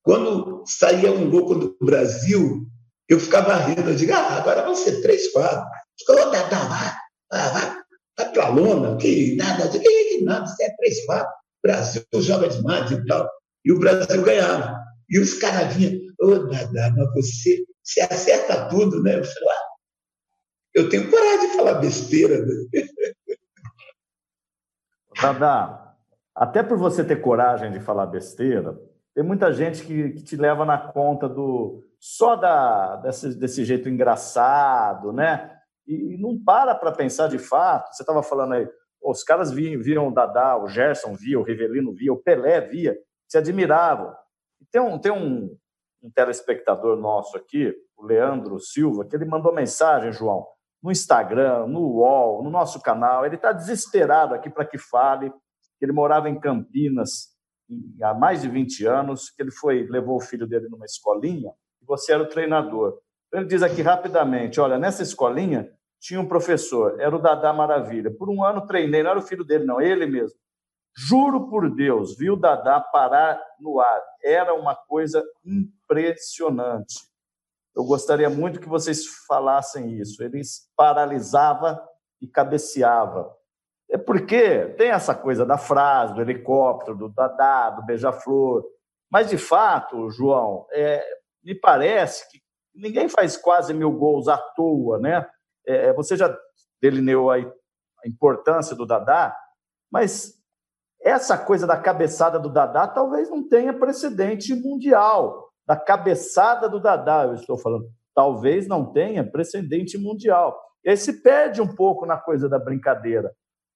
Quando saía um gol do Brasil, eu ficava rindo, eu digo, ah, agora vão ser três, quatro. Ficou, dá, dá, vai, vai, vai para a lona, que nada, que, nada, você é três, quatro. Brasil joga demais e tal. E o Brasil ganhava. E os caras vinham, ô, oh, Dadá, mas você, você acerta tudo, né? Eu falei, ah, eu tenho coragem de falar besteira. Né? Dadá, até por você ter coragem de falar besteira, tem muita gente que, que te leva na conta do só da, desse, desse jeito engraçado, né? E, não para para pensar de fato. Você estava falando aí, os caras viam, viam o Dadá, o Gerson via, o Rivelino via, o Pelé via, se admiravam. Tem um, tem um, um telespectador nosso aqui, o Leandro Silva, que ele mandou mensagem, João, no Instagram, no UOL, no nosso canal. Ele está desesperado aqui para que fale. Ele morava em Campinas há mais de 20 anos, que ele foi levou o filho dele numa escolinha e você era o treinador. Ele diz aqui rapidamente, olha, nessa escolinha tinha um professor, era o Dadá Maravilha. Por um ano treinei, não era o filho dele, não, ele mesmo. Juro por Deus, viu o Dadá parar no ar. Era uma coisa impressionante. Eu gostaria muito que vocês falassem isso. Ele paralisava e cabeceava. É porque tem essa coisa da frase, do helicóptero, do Dadá, do beija-flor. Mas, de fato, João, é, me parece que ninguém faz quase mil gols à toa, né? É, você já delineou a importância do Dadá, mas essa coisa da cabeçada do Dadá talvez não tenha precedente mundial. Da cabeçada do Dadá, eu estou falando. Talvez não tenha precedente mundial. E aí se perde um pouco na coisa da brincadeira.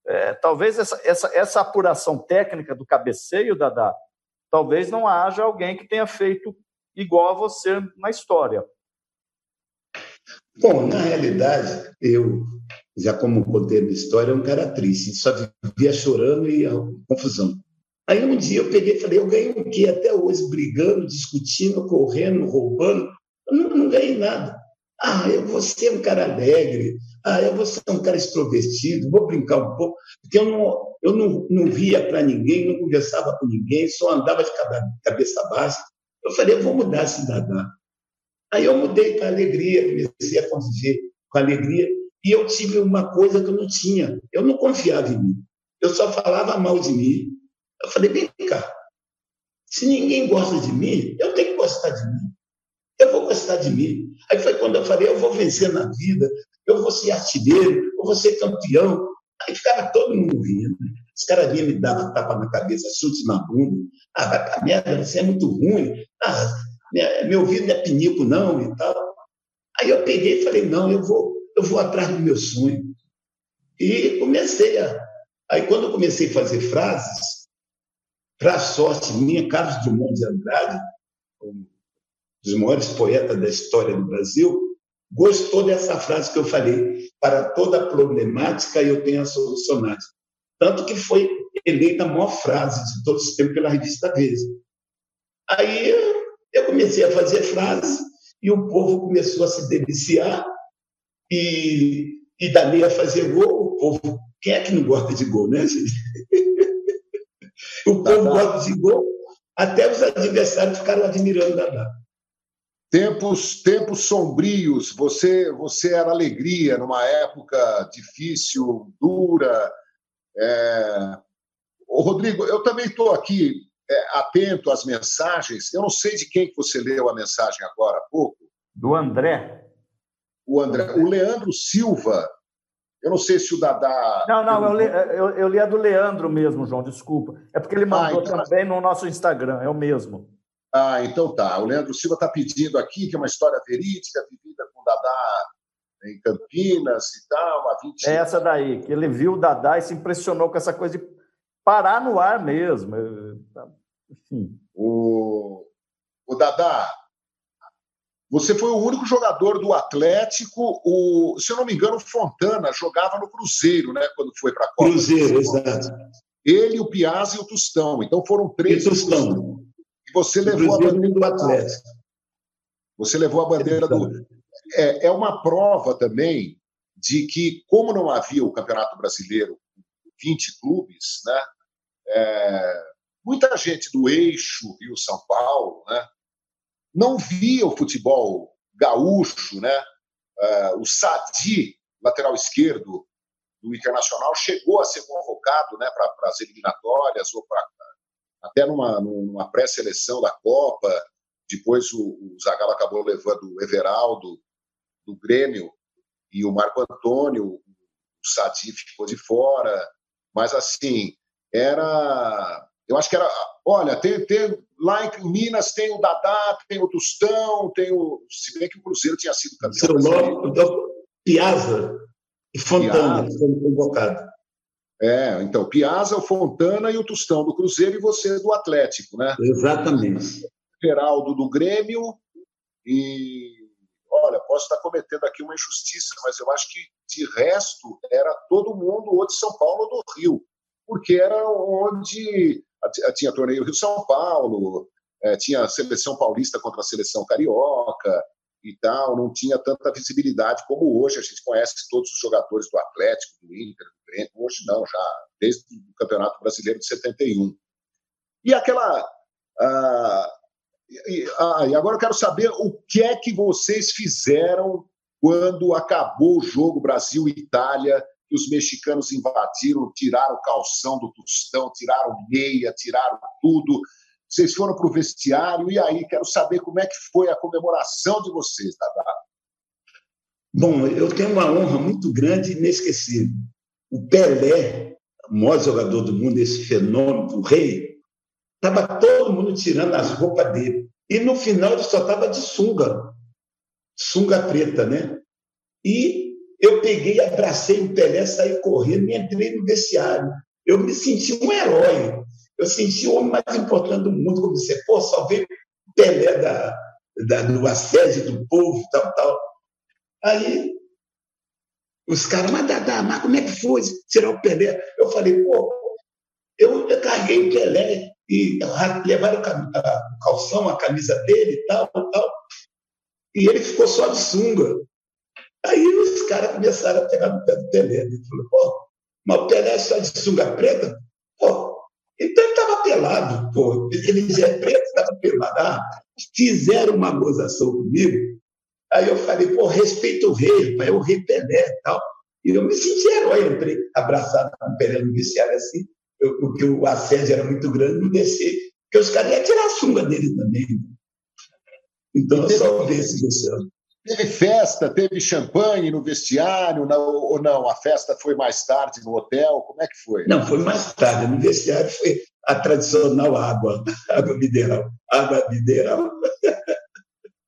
É, talvez essa, essa, essa apuração técnica do cabeceio, Dadá, talvez não haja alguém que tenha feito igual a você na história. Bom, na realidade, eu, já como contei na história, é um cara triste, só vivia chorando e confusão. Aí um dia eu peguei e falei, eu ganhei o quê até hoje? Brigando, discutindo, correndo, roubando. Eu não, não ganhei nada. Ah, eu vou ser um cara alegre. Ah, eu vou ser um cara extrovertido, vou brincar um pouco. Porque eu não, eu não, não via para ninguém, não conversava com ninguém, só andava de cabeça baixa. Eu falei, eu vou mudar cidadã. Aí eu mudei para alegria, comecei a conviver com alegria. E eu tive uma coisa que eu não tinha. Eu não confiava em mim. Eu só falava mal de mim. Eu falei, vem cá. Se ninguém gosta de mim, eu tenho que gostar de mim. Eu vou gostar de mim. Aí foi quando eu falei, eu vou vencer na vida, eu vou ser artilheiro, eu vou ser campeão. Aí ficava todo mundo rindo. Os caras vinham me davam tapa na cabeça, chute na bunda. Ah, vai pra merda, você é muito ruim. Ah, meu ouvido não é pinico, não, e tal. Aí eu peguei e falei, não, eu vou, eu vou atrás do meu sonho. E comecei a. Aí, quando eu comecei a fazer frases, para sorte minha, Carlos Drummond de Andrade, um dos maiores poetas da história do Brasil, gostou dessa frase que eu falei: para toda problemática eu tenho a solucionar. Tanto que foi eleita a maior frase de todos os tempos pela revista Veja. Aí eu comecei a fazer frases e o povo começou a se deliciar e, e dali a fazer gol. O povo, quem é que não gosta de gol, né, gente? o povo gosta de gol, até os adversários ficaram admirando Dadá. Tempos, tempos sombrios, você, você era alegria numa época difícil, dura. É... Ô, Rodrigo, eu também estou aqui atento às mensagens. Eu não sei de quem que você leu a mensagem agora há pouco. Do André. O André. O Leandro Silva. Eu não sei se o Dadá. Não, não, eu li, eu, eu li a do Leandro mesmo, João, desculpa. É porque ele mandou ah, então... também no nosso Instagram, é o mesmo. Ah, então tá. O Leandro Silva está pedindo aqui, que é uma história verídica, vivida com o Dadá em Campinas e tal, há 20 É essa daí, que ele viu o Dadá e se impressionou com essa coisa de parar no ar mesmo. Enfim. O, o Dadá, você foi o único jogador do Atlético, o, se eu não me engano, o Fontana jogava no Cruzeiro, né, quando foi para a Copa. Cruzeiro, exato. Ele, o Piazza e o Tostão. Então foram três. E Tostão. Você levou a bandeira do Atlético. Você levou a bandeira do. É, é uma prova também de que, como não havia o Campeonato Brasileiro 20 clubes, né? É, muita gente do eixo Rio-São Paulo né, não via o futebol gaúcho. Né? É, o Sadi, lateral esquerdo do Internacional, chegou a ser convocado né, para as eliminatórias ou pra, até numa, numa pré-seleção da Copa. Depois o, o Zagallo acabou levando o Everaldo do Grêmio e o Marco Antônio, o Sadi ficou de fora. Mas assim, era. Eu acho que era. Olha, tem, tem, lá em Minas tem o Dadá, tem o Tostão, tem o. Se bem que o Cruzeiro tinha sido campeão. Seu nome, então, Piazza e Fontana foram convocados. É, então, Piazza, o Fontana e o Tostão do Cruzeiro e você do Atlético, né? Exatamente. Geraldo do Grêmio e. Olha, posso estar cometendo aqui uma injustiça, mas eu acho que, de resto, era todo mundo ou de São Paulo ou do Rio, porque era onde tinha torneio Rio-São Paulo, é, tinha seleção paulista contra a seleção carioca e tal, não tinha tanta visibilidade como hoje. A gente conhece todos os jogadores do Atlético, do Inter, Hoje não, já desde o Campeonato Brasileiro de 71. E aquela. Ah, e, ah, e agora eu quero saber o que é que vocês fizeram quando acabou o jogo Brasil e Itália, que os mexicanos invadiram, tiraram o calção do Tostão, tiraram meia, tiraram tudo. Vocês foram para o vestiário, e aí? Quero saber como é que foi a comemoração de vocês, Dadá. Bom, eu tenho uma honra muito grande e inesquecível. O Pelé, o maior jogador do mundo, esse fenômeno, o rei, estava todo mundo tirando as roupas dele. E no final ele só estava de sunga, sunga preta, né? E eu peguei, abracei o Pelé, saí correndo e entrei no vestiário. Eu me senti um herói. Eu senti o homem mais importante do mundo. Como você, pô, só veio Pelé da, da, do assédio do povo, tal, tal. Aí os caras, mas Dadá, mas como é que foi tirar o Pelé? Eu falei, pô, eu, eu carreguei o Pelé e levaram o calção, a camisa dele e tal, tal. E ele ficou só de sunga. Aí caras começaram a pegar no pé do Pelé. Ele falou, pô, mas o Pelé é só de sunga preta? Pô, então ele estava pelado, pô. Ele já é preto, estava pelado. Ah, fizeram uma gozação comigo Aí eu falei, pô, respeita o rei, pai, é o rei Pelé e tal. E eu me senti herói, entrei abraçado com o Pelé no vestiário assim, eu, porque o assédio era muito grande, me descer, porque os caras iam tirar a sunga dele também. Então eu só vi esse Luciano. Teve festa, teve champanhe no vestiário, não, ou não? A festa foi mais tarde no hotel? Como é que foi? Não, foi mais tarde. No vestiário foi a tradicional água, água mineral. Água mineral.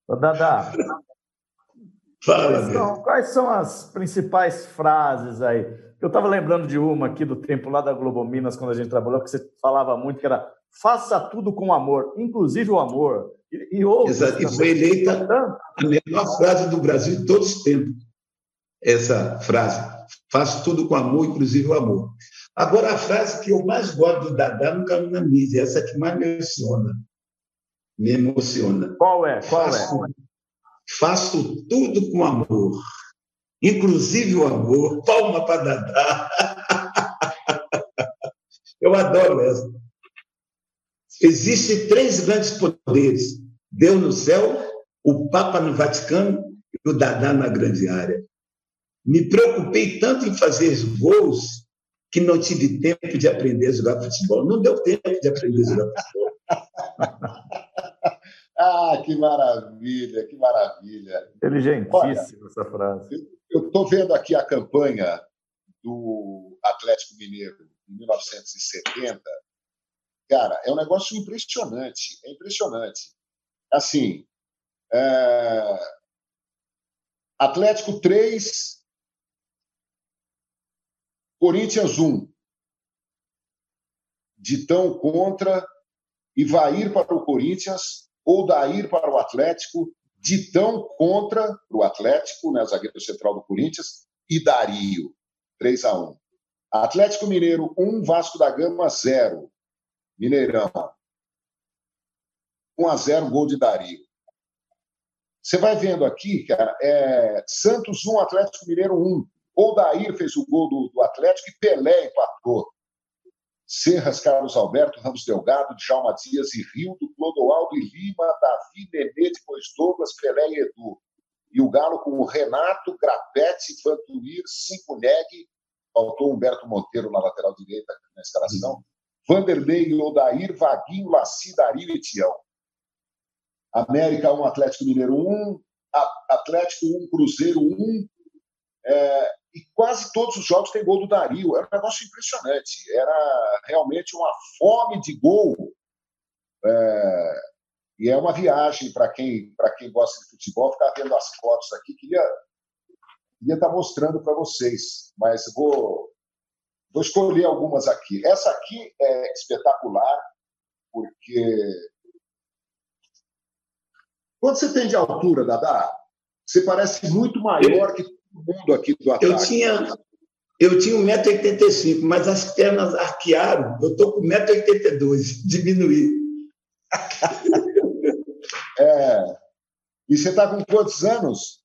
Ô, Dada, Fala, quais, são, quais são as principais frases aí? Eu estava lembrando de uma aqui do tempo lá da Globo Minas, quando a gente trabalhou, que você falava muito, que era faça tudo com amor, inclusive o amor. E, e outros. Exato, e foi eleita a melhor frase do Brasil de todos os tempos. Essa frase. Faça tudo com amor, inclusive o amor. Agora, a frase que eu mais gosto do Dadá não caiu na mídia, essa que mais me emociona. me emociona. Qual é? Qual faço, é? Faço tudo com amor, inclusive o amor. Palma para Dadá. Eu adoro essa. Existem três grandes poderes: Deus no céu, o Papa no Vaticano e o Dadá na grande área. Me preocupei tanto em fazer gols que não tive tempo de aprender a jogar futebol. Não deu tempo de aprender a jogar futebol. ah, que maravilha, que maravilha. Inteligentíssima essa frase. Eu estou vendo aqui a campanha do Atlético Mineiro em 1970. Cara, é um negócio impressionante, é impressionante. Assim, é... Atlético 3, Corinthians 1. Ditão contra Ivair para o Corinthians ou Dair para o Atlético, Ditão contra o Atlético, né, zagueiro central do Corinthians, e Dario, 3 a 1. Atlético Mineiro 1, Vasco da Gama 0. Mineirão. 1 a 0, gol de Dario. Você vai vendo aqui, cara, é Santos 1, Atlético Mineiro 1. Dair fez o gol do, do Atlético e Pelé empatou. Serras, Carlos Alberto, Ramos Delgado, Djalma Dias e Rildo, Clodoaldo e Lima, Davi, Nenê, depois Douglas, Pelé e Edu. E o Galo com o Renato, Grapete, Vantuir, Cinco Neg, faltou Humberto Monteiro na lateral direita na escalação. Vanderlei, Odair, Vaguinho, Laci, Dario e Tião. América 1, Atlético Mineiro 1, Atlético 1, Cruzeiro 1, é, e quase todos os jogos tem gol do Dario. Era um negócio impressionante. Era realmente uma fome de gol. É, e é uma viagem para quem, quem gosta de futebol. Ficar vendo as fotos aqui, queria, queria estar tá mostrando para vocês, mas vou, vou escolher algumas aqui. Essa aqui é espetacular, porque. Quando você tem de altura, Dadá, você parece muito maior que mundo aqui do ataque. Eu tinha, eu tinha 1,85m, mas as pernas arquearam. Eu estou com 1,82m, diminuí. é. E você está com quantos anos?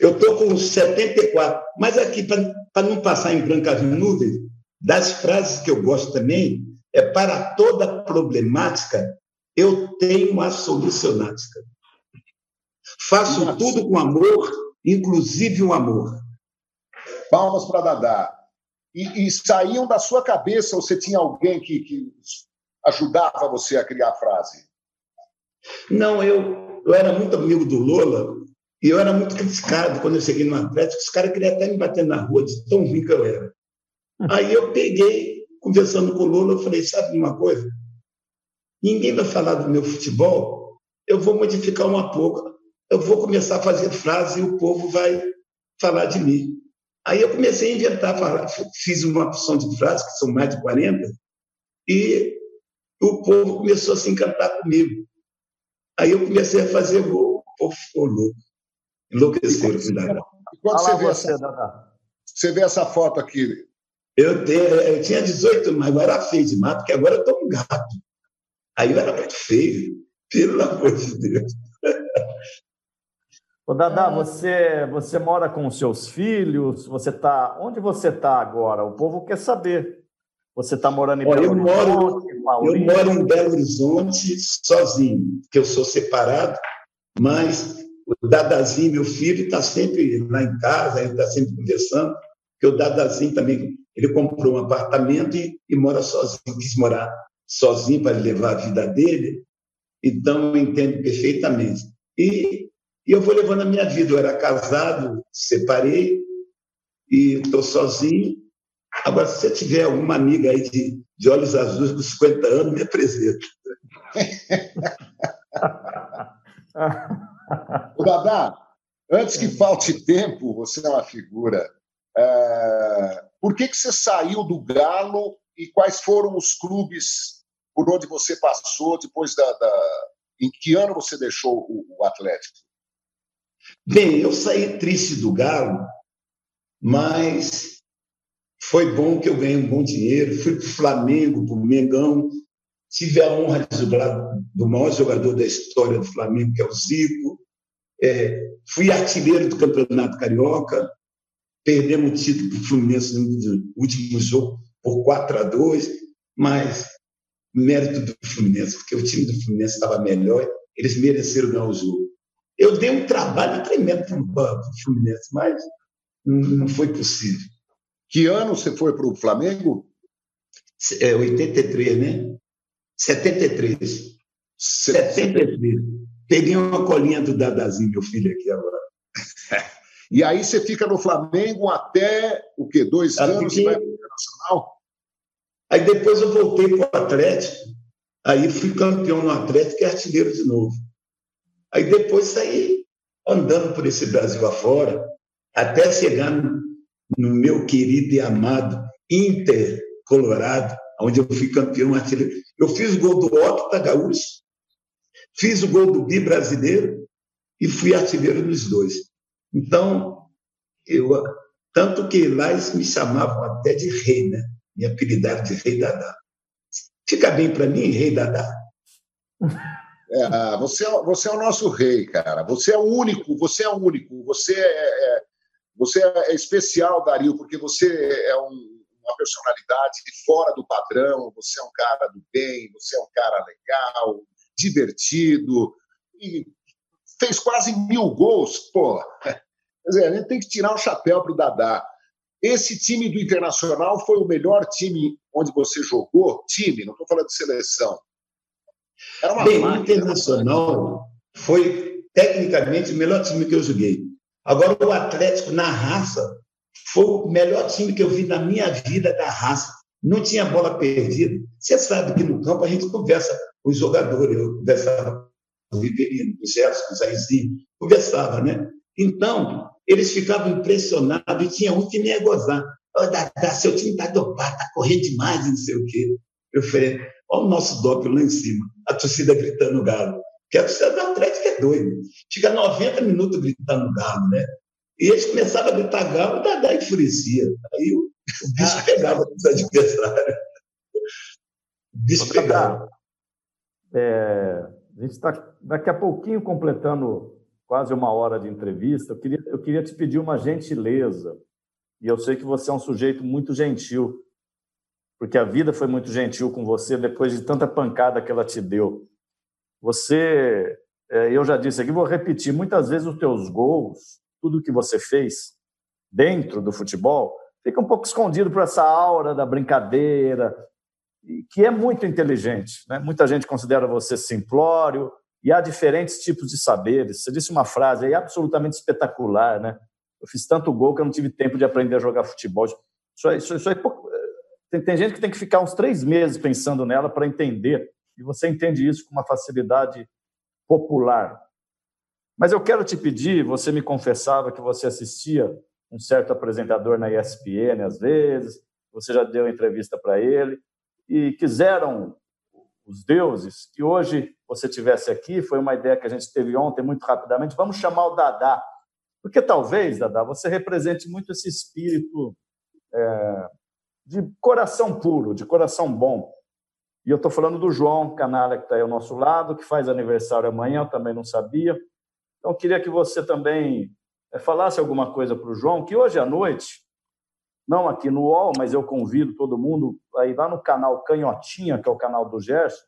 Eu estou com 74. Mas aqui, para não passar em brancas nuvens, das frases que eu gosto também, é para toda problemática, eu tenho uma solucionática. Faço Nossa. tudo com amor inclusive o amor. Palmas para Dadá. E, e, saíam da sua cabeça, ou você tinha alguém que, que ajudava você a criar a frase? Não, eu, eu era muito amigo do Lola e eu era muito criticado quando eu cheguei no Atlético. Os caras queriam até me bater na rua de tão ruim que eu era. Aí eu peguei, conversando com o Lola, eu falei: sabe uma coisa? Ninguém vai falar do meu futebol, eu vou modificar uma pouco eu vou começar a fazer frase e o povo vai falar de mim. Aí eu comecei a inventar, fiz uma opção de frases, que são mais de 40, e o povo começou a se encantar comigo. Aí eu comecei a fazer o povo ficou louco, enlouqueceram com Dadá. Quando você vê, essa, você vê essa foto aqui? Eu, tenho, eu tinha 18, mas agora era feio demais, porque agora eu estou um gato. Aí eu era muito feio, pelo amor de Deus. Ô, Dadá, você, você mora com os seus filhos? Você tá, onde você está agora? O povo quer saber. Você está morando em Belo eu Horizonte? Moro, eu moro em Belo Horizonte sozinho, porque eu sou separado, mas o Dadazinho, meu filho, está sempre lá em casa, ele está sempre conversando, porque o Dadazinho também, ele comprou um apartamento e, e mora sozinho, quis morar sozinho para levar a vida dele, então eu entendo perfeitamente. E e eu vou levando a minha vida. Eu era casado, separei e estou sozinho. Agora, se você tiver alguma amiga aí de, de olhos azuis com 50 anos, me apresenta. o Dadá, antes que falte tempo, você é uma figura. É... Por que, que você saiu do Galo e quais foram os clubes por onde você passou depois da. da... Em que ano você deixou o, o Atlético? Bem, eu saí triste do Galo, mas foi bom que eu ganhei um bom dinheiro. Fui para o Flamengo, para o Mengão. tive a honra de jogar do maior jogador da história do Flamengo, que é o Zico. É, fui artilheiro do Campeonato Carioca. Perdemos o título para o Fluminense no último jogo por 4 a 2, mas mérito do Fluminense, porque o time do Fluminense estava melhor, eles mereceram ganhar o jogo. Eu dei um trabalho tremendo para o Fluminense, mas não foi possível. Que ano você foi para o Flamengo? É, 83, né? 73. 73. Peguei uma colinha do Dadazinho, meu filho, aqui agora. e aí você fica no Flamengo até o quê? Dois anos? Que... Vai para o Internacional? Aí depois eu voltei para o Atlético, aí fui campeão no Atlético e artilheiro de novo. Aí depois saí andando por esse Brasil afora, até chegar no, no meu querido e amado Inter Colorado, onde eu fui campeão artilheiro. Eu fiz o gol do Octa Gaúcho, fiz o gol do Bi brasileiro e fui artilheiro nos dois. Então, eu tanto que lá eles me chamavam até de rei, né? Me apelidaram de Rei Dadá. Fica bem para mim, Rei Dadá? É, você, é, você é o nosso rei, cara. Você é o único, você é o único. Você é, é você é especial, Dario, porque você é um, uma personalidade fora do padrão. Você é um cara do bem, você é um cara legal, divertido. E fez quase mil gols, pô. Quer dizer, a gente tem que tirar o chapéu para o Dadá. Esse time do Internacional foi o melhor time onde você jogou? Time, não estou falando de seleção. Era uma Bem, o Internacional foi tecnicamente o melhor time que eu joguei. Agora, o Atlético, na raça, foi o melhor time que eu vi na minha vida da raça. Não tinha bola perdida. Você sabe que no campo a gente conversa os jogadores. Eu conversava com o Riverino, com o Gerson, com o Zaizinho, conversava, né? Então, eles ficavam impressionados e tinha um que me ia gozar. Oh, Dada, seu time está dopado, está correndo demais, não sei o quê. Eu falei, olha o nosso doping lá em cima, a torcida gritando galo. Porque a torcida do Atlético é doida. Fica 90 minutos gritando galo, né? E eles começavam a gritar galo, o Dadá enfurecia. Aí o, bicho ah. pegava dos adversários. O bicho pegava. É, a gente está daqui a pouquinho completando quase uma hora de entrevista, eu queria, eu queria te pedir uma gentileza. E eu sei que você é um sujeito muito gentil, porque a vida foi muito gentil com você depois de tanta pancada que ela te deu. Você, é, eu já disse aqui, vou repetir, muitas vezes os teus gols, tudo que você fez dentro do futebol, fica um pouco escondido por essa aura da brincadeira, que é muito inteligente. Né? Muita gente considera você simplório, e há diferentes tipos de saberes. Você disse uma frase aí absolutamente espetacular, né? Eu fiz tanto gol que eu não tive tempo de aprender a jogar futebol. Isso, isso, isso é pouco... tem, tem gente que tem que ficar uns três meses pensando nela para entender, e você entende isso com uma facilidade popular. Mas eu quero te pedir, você me confessava que você assistia um certo apresentador na ESPN às vezes, você já deu entrevista para ele, e quiseram os deuses, que hoje você tivesse aqui, foi uma ideia que a gente teve ontem muito rapidamente, vamos chamar o Dadá, porque talvez, Dadá, você represente muito esse espírito é, de coração puro, de coração bom. E eu estou falando do João Canalha, que está aí ao nosso lado, que faz aniversário amanhã, eu também não sabia. Então, queria que você também é, falasse alguma coisa para o João, que hoje à noite, não aqui no UOL, mas eu convido todo mundo aí lá no canal Canhotinha, que é o canal do Gerson,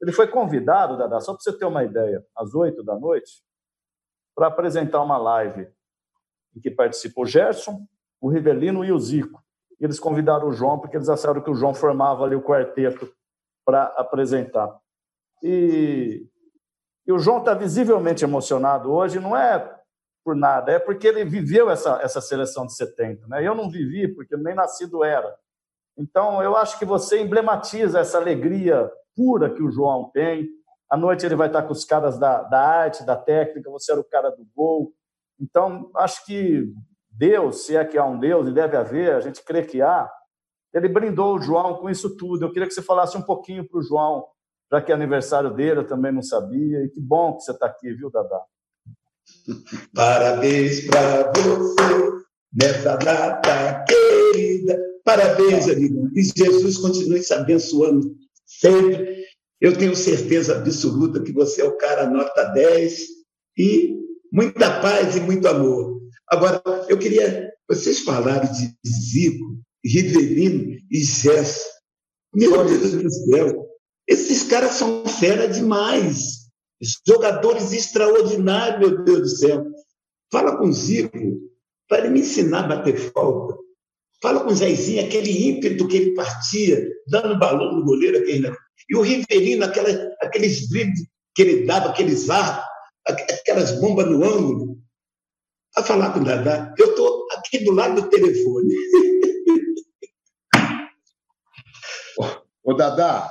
ele foi convidado, Dada, só para você ter uma ideia, às oito da noite, para apresentar uma live em que participou o Gerson, o Rivelino e o Zico. Eles convidaram o João porque eles acharam que o João formava ali o quarteto para apresentar. E, e o João está visivelmente emocionado hoje, não é por nada, é porque ele viveu essa, essa seleção de 70. Né? Eu não vivi, porque nem nascido era. Então, eu acho que você emblematiza essa alegria pura que o João tem. À noite ele vai estar com os caras da, da arte, da técnica, você era o cara do gol. Então, acho que Deus, se é que há um Deus, e deve haver, a gente crê que há, ele brindou o João com isso tudo. Eu queria que você falasse um pouquinho para o João, já que é aniversário dele, eu também não sabia. E que bom que você está aqui, viu, Dadá? Parabéns para você nessa data querida. Parabéns, amigo. E Jesus continue se abençoando sempre. Eu tenho certeza absoluta que você é o cara nota 10 e muita paz e muito amor. Agora, eu queria. Vocês falaram de Zico, Rivelino e Gesso. Meu Deus do céu, esses caras são fera demais. Jogadores extraordinários, meu Deus do céu. Fala com o Zico para ele me ensinar a bater falta. Fala com o Zezinho, aquele ímpeto que ele partia, dando balão no goleiro. Aquele... E o Rivelino, aquela, aqueles dribles que ele dava, aqueles ar, aquelas bombas no ângulo. A falar com o Dadá, eu estou aqui do lado do telefone. Ô, Dadá,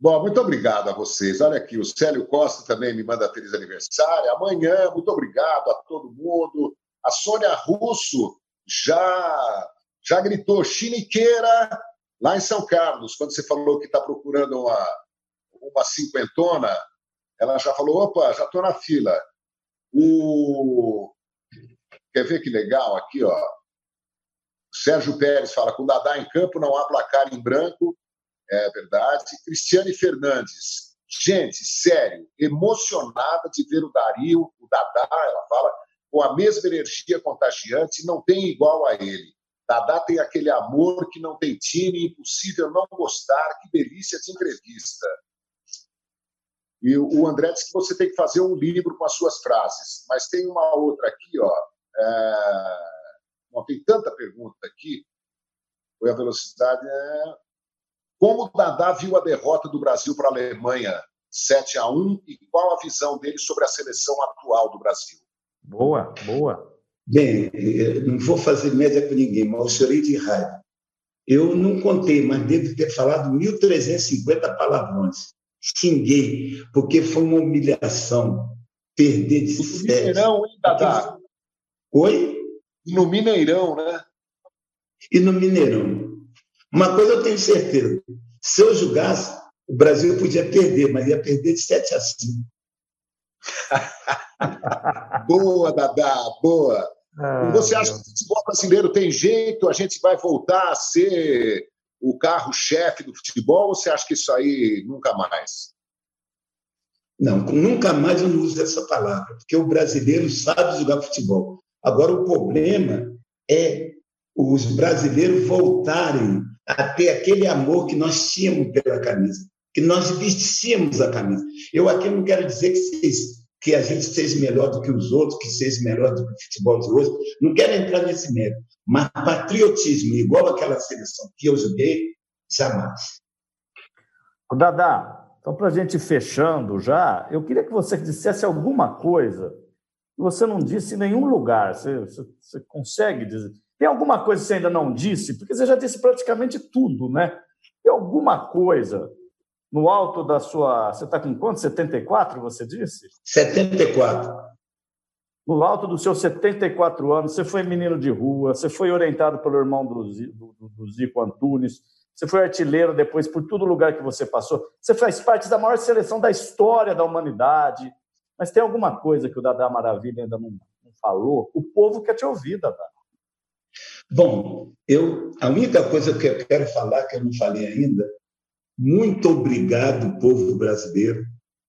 bom, muito obrigado a vocês. Olha aqui, o Célio Costa também me manda feliz aniversário. Amanhã, muito obrigado a todo mundo. A Sônia Russo já, já gritou chiniqueira lá em São Carlos, quando você falou que está procurando uma, uma cinquentona, ela já falou, opa, já estou na fila. O... Quer ver que legal aqui, ó? Sérgio Pérez fala, com Dadá em campo não há placar em branco, é verdade. Cristiane Fernandes, gente, sério, emocionada de ver o Dario, o Dadá, ela fala, com a mesma energia contagiante, não tem igual a ele. Dadá tem aquele amor que não tem time, impossível não gostar, que delícia de entrevista. E o André disse que você tem que fazer um livro com as suas frases. Mas tem uma outra aqui, ó. É... Não, tem tanta pergunta aqui. Foi a velocidade. É... Como o Dadá viu a derrota do Brasil para a Alemanha 7 a 1 e qual a visão dele sobre a seleção atual do Brasil? Boa, boa. Bem, não vou fazer média com ninguém, mas eu chorei de raiva. Eu não contei, mas devo ter falado 1.350 palavrões. Xinguei, porque foi uma humilhação perder de No Mineirão, hein, Dadá? Oi? No Mineirão, né? E no Mineirão. Uma coisa eu tenho certeza: se eu julgasse, o Brasil podia perder, mas ia perder de 7 a 5. boa, Dadá, boa. Ah, você acha que o futebol brasileiro tem jeito? A gente vai voltar a ser o carro-chefe do futebol ou você acha que isso aí nunca mais? Não, nunca mais eu não uso essa palavra, porque o brasileiro sabe jogar futebol. Agora, o problema é os brasileiros voltarem a ter aquele amor que nós tínhamos pela camisa, que nós vestíamos a camisa. Eu aqui não quero dizer que vocês que a gente seja melhor do que os outros, que seja melhor do que o futebol de hoje. Não quero entrar nesse mérito, mas patriotismo igual aquela seleção que eu joguei, jamais. Dadá, então para a gente ir fechando já, eu queria que você dissesse alguma coisa que você não disse em nenhum lugar. Você, você, você consegue dizer? Tem alguma coisa que você ainda não disse? Porque você já disse praticamente tudo, né? Tem alguma coisa no alto da sua. Você está com quanto? 74, você disse? 74. No alto dos seus 74 anos, você foi menino de rua, você foi orientado pelo irmão do, Zico Antunes, você foi artilheiro depois por todo lugar que você passou. Você faz parte da maior seleção da história da humanidade. Mas tem alguma coisa que o Dadá Maravilha ainda não, não falou? O povo quer te ouvir, Dadá. Bom, eu, a única coisa que eu quero falar, que eu não falei ainda, muito obrigado, povo brasileiro,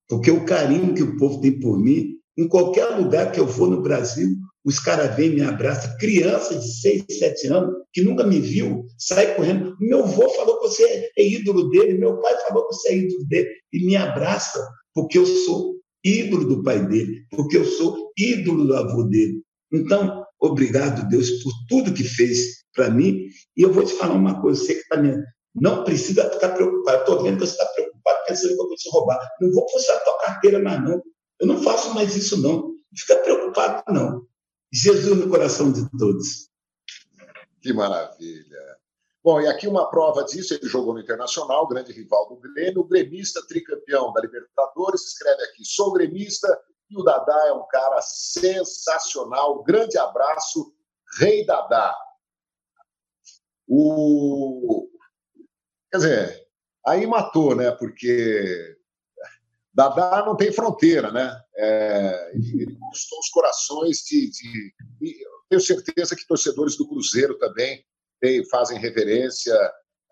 porque o carinho que o povo tem por mim, em qualquer lugar que eu for no Brasil, os caras vêm me abraçam. Criança de 6, 7 anos, que nunca me viu, sai correndo. Meu avô falou que você é ídolo dele, meu pai falou que você é ídolo dele, e me abraça, porque eu sou ídolo do pai dele, porque eu sou ídolo do avô dele. Então, obrigado, Deus, por tudo que fez para mim. E eu vou te falar uma coisa, você que está me, não precisa ficar preocupado. Estou vendo que você está preocupado pensando que eu vou te roubar. Não vou puxar a tua carteira mais, não. Eu não faço mais isso, não. Não fica preocupado, não. Jesus no coração de todos. Que maravilha. Bom, e aqui uma prova disso, ele jogou no Internacional, grande rival do Grêmio, gremista tricampeão da Libertadores, escreve aqui, sou gremista e o Dadá é um cara sensacional, grande abraço, Rei Dadá. O, Quer dizer, aí matou, né? Porque Dadá não tem fronteira, né? É, ele conquistou os corações de, de tenho certeza que torcedores do Cruzeiro também tem, fazem reverência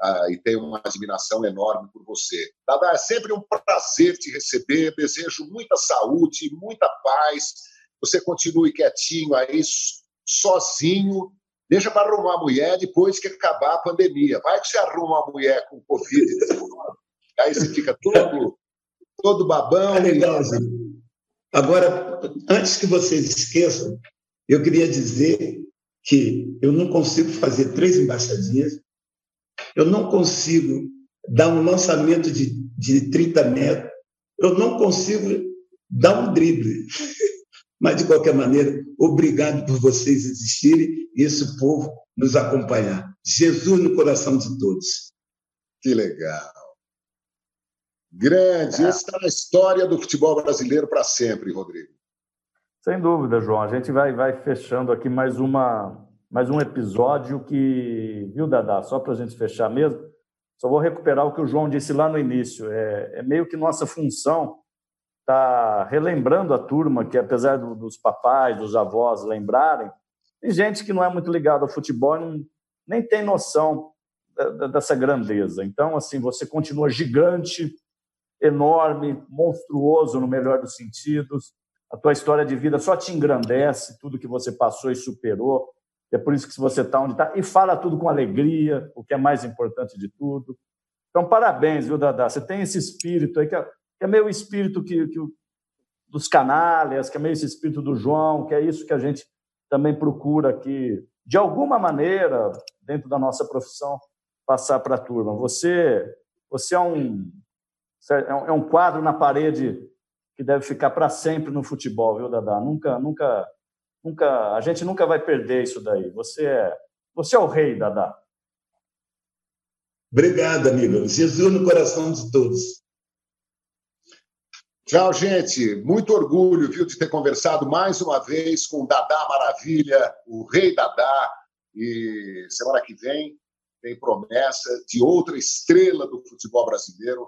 ah, e tenho uma admiração enorme por você. Dada, é sempre um prazer te receber, desejo muita saúde, muita paz, você continue quietinho aí, sozinho, deixa para arrumar a mulher depois que acabar a pandemia. Vai que você arruma uma mulher com Covid, aí você fica todo, todo babão. É legal, Agora, antes que vocês esqueçam, eu queria dizer que eu não consigo fazer três embaixadinhas, eu não consigo dar um lançamento de, de 30 metros, eu não consigo dar um drible. Mas, de qualquer maneira, obrigado por vocês existirem e esse povo nos acompanhar. Jesus no coração de todos. Que legal. Grande. Essa está na história do futebol brasileiro para sempre, Rodrigo. Sem dúvida, João. A gente vai, vai fechando aqui mais, uma, mais um episódio que, viu, Dadá? Só para a gente fechar mesmo, só vou recuperar o que o João disse lá no início. É, é meio que nossa função está relembrando a turma, que apesar do, dos papais, dos avós lembrarem, tem gente que não é muito ligada ao futebol e não, nem tem noção dessa grandeza. Então, assim, você continua gigante, enorme, monstruoso no melhor dos sentidos. A tua história de vida só te engrandece, tudo que você passou e superou. É por isso que você está onde está. E fala tudo com alegria, o que é mais importante de tudo. Então, parabéns, viu, Dadá? Você tem esse espírito aí que é que é meio espírito que, que, dos canalhas, que é meio esse espírito do João, que é isso que a gente também procura aqui, de alguma maneira, dentro da nossa profissão, passar para a turma. Você, você é um, é um quadro na parede que deve ficar para sempre no futebol, viu, Dadá? Nunca, nunca, nunca, a gente nunca vai perder isso daí. Você é, você é o rei, Dadá. Obrigado, amigo. Jesus no coração de todos. Tchau, gente. Muito orgulho, viu, de ter conversado mais uma vez com o Dadá Maravilha, o rei Dadá. E semana que vem tem promessa de outra estrela do futebol brasileiro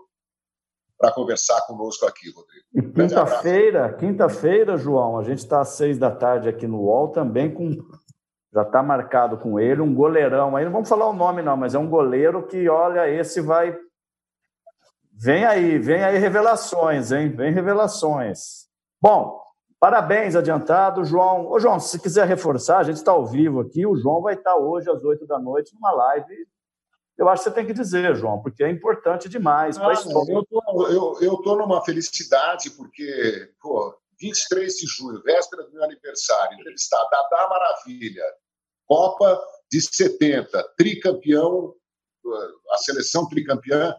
para conversar conosco aqui, Rodrigo. E quinta-feira, quinta-feira, João, a gente está às seis da tarde aqui no UOL também com. Já está marcado com ele, um goleirão aí. Não vamos falar o nome, não, mas é um goleiro que, olha, esse vai Vem aí, vem aí revelações, hein? Vem revelações. Bom, parabéns adiantado, João. Ô, João, se quiser reforçar, a gente está ao vivo aqui. O João vai estar hoje às oito da noite numa live. Eu acho que você tem que dizer, João, porque é importante demais para Eu tô, eu, eu tô numa felicidade, porque, pô, 23 de junho, véspera do meu aniversário, entrevistar Dadá Maravilha, Copa de 70, tricampeão, a seleção tricampeã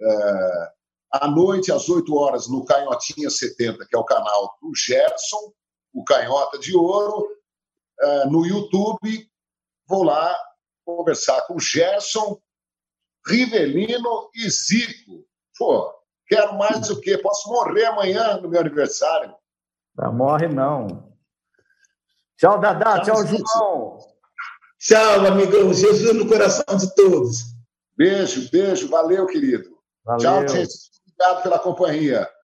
é, à noite, às 8 horas, no Canhotinha 70, que é o canal do Gerson, o Canhota de Ouro. É, no YouTube, vou lá conversar com Gerson, Rivelino e Zico. Pô, quero mais o quê? Posso morrer amanhã no meu aniversário. Não morre, não. Tchau, Dadá. Tchau, tchau João. Tchau, amigão. Jesus no coração de todos. Beijo, beijo. Valeu, querido. Valeu. Tchau, gente. Obrigado pela companhia.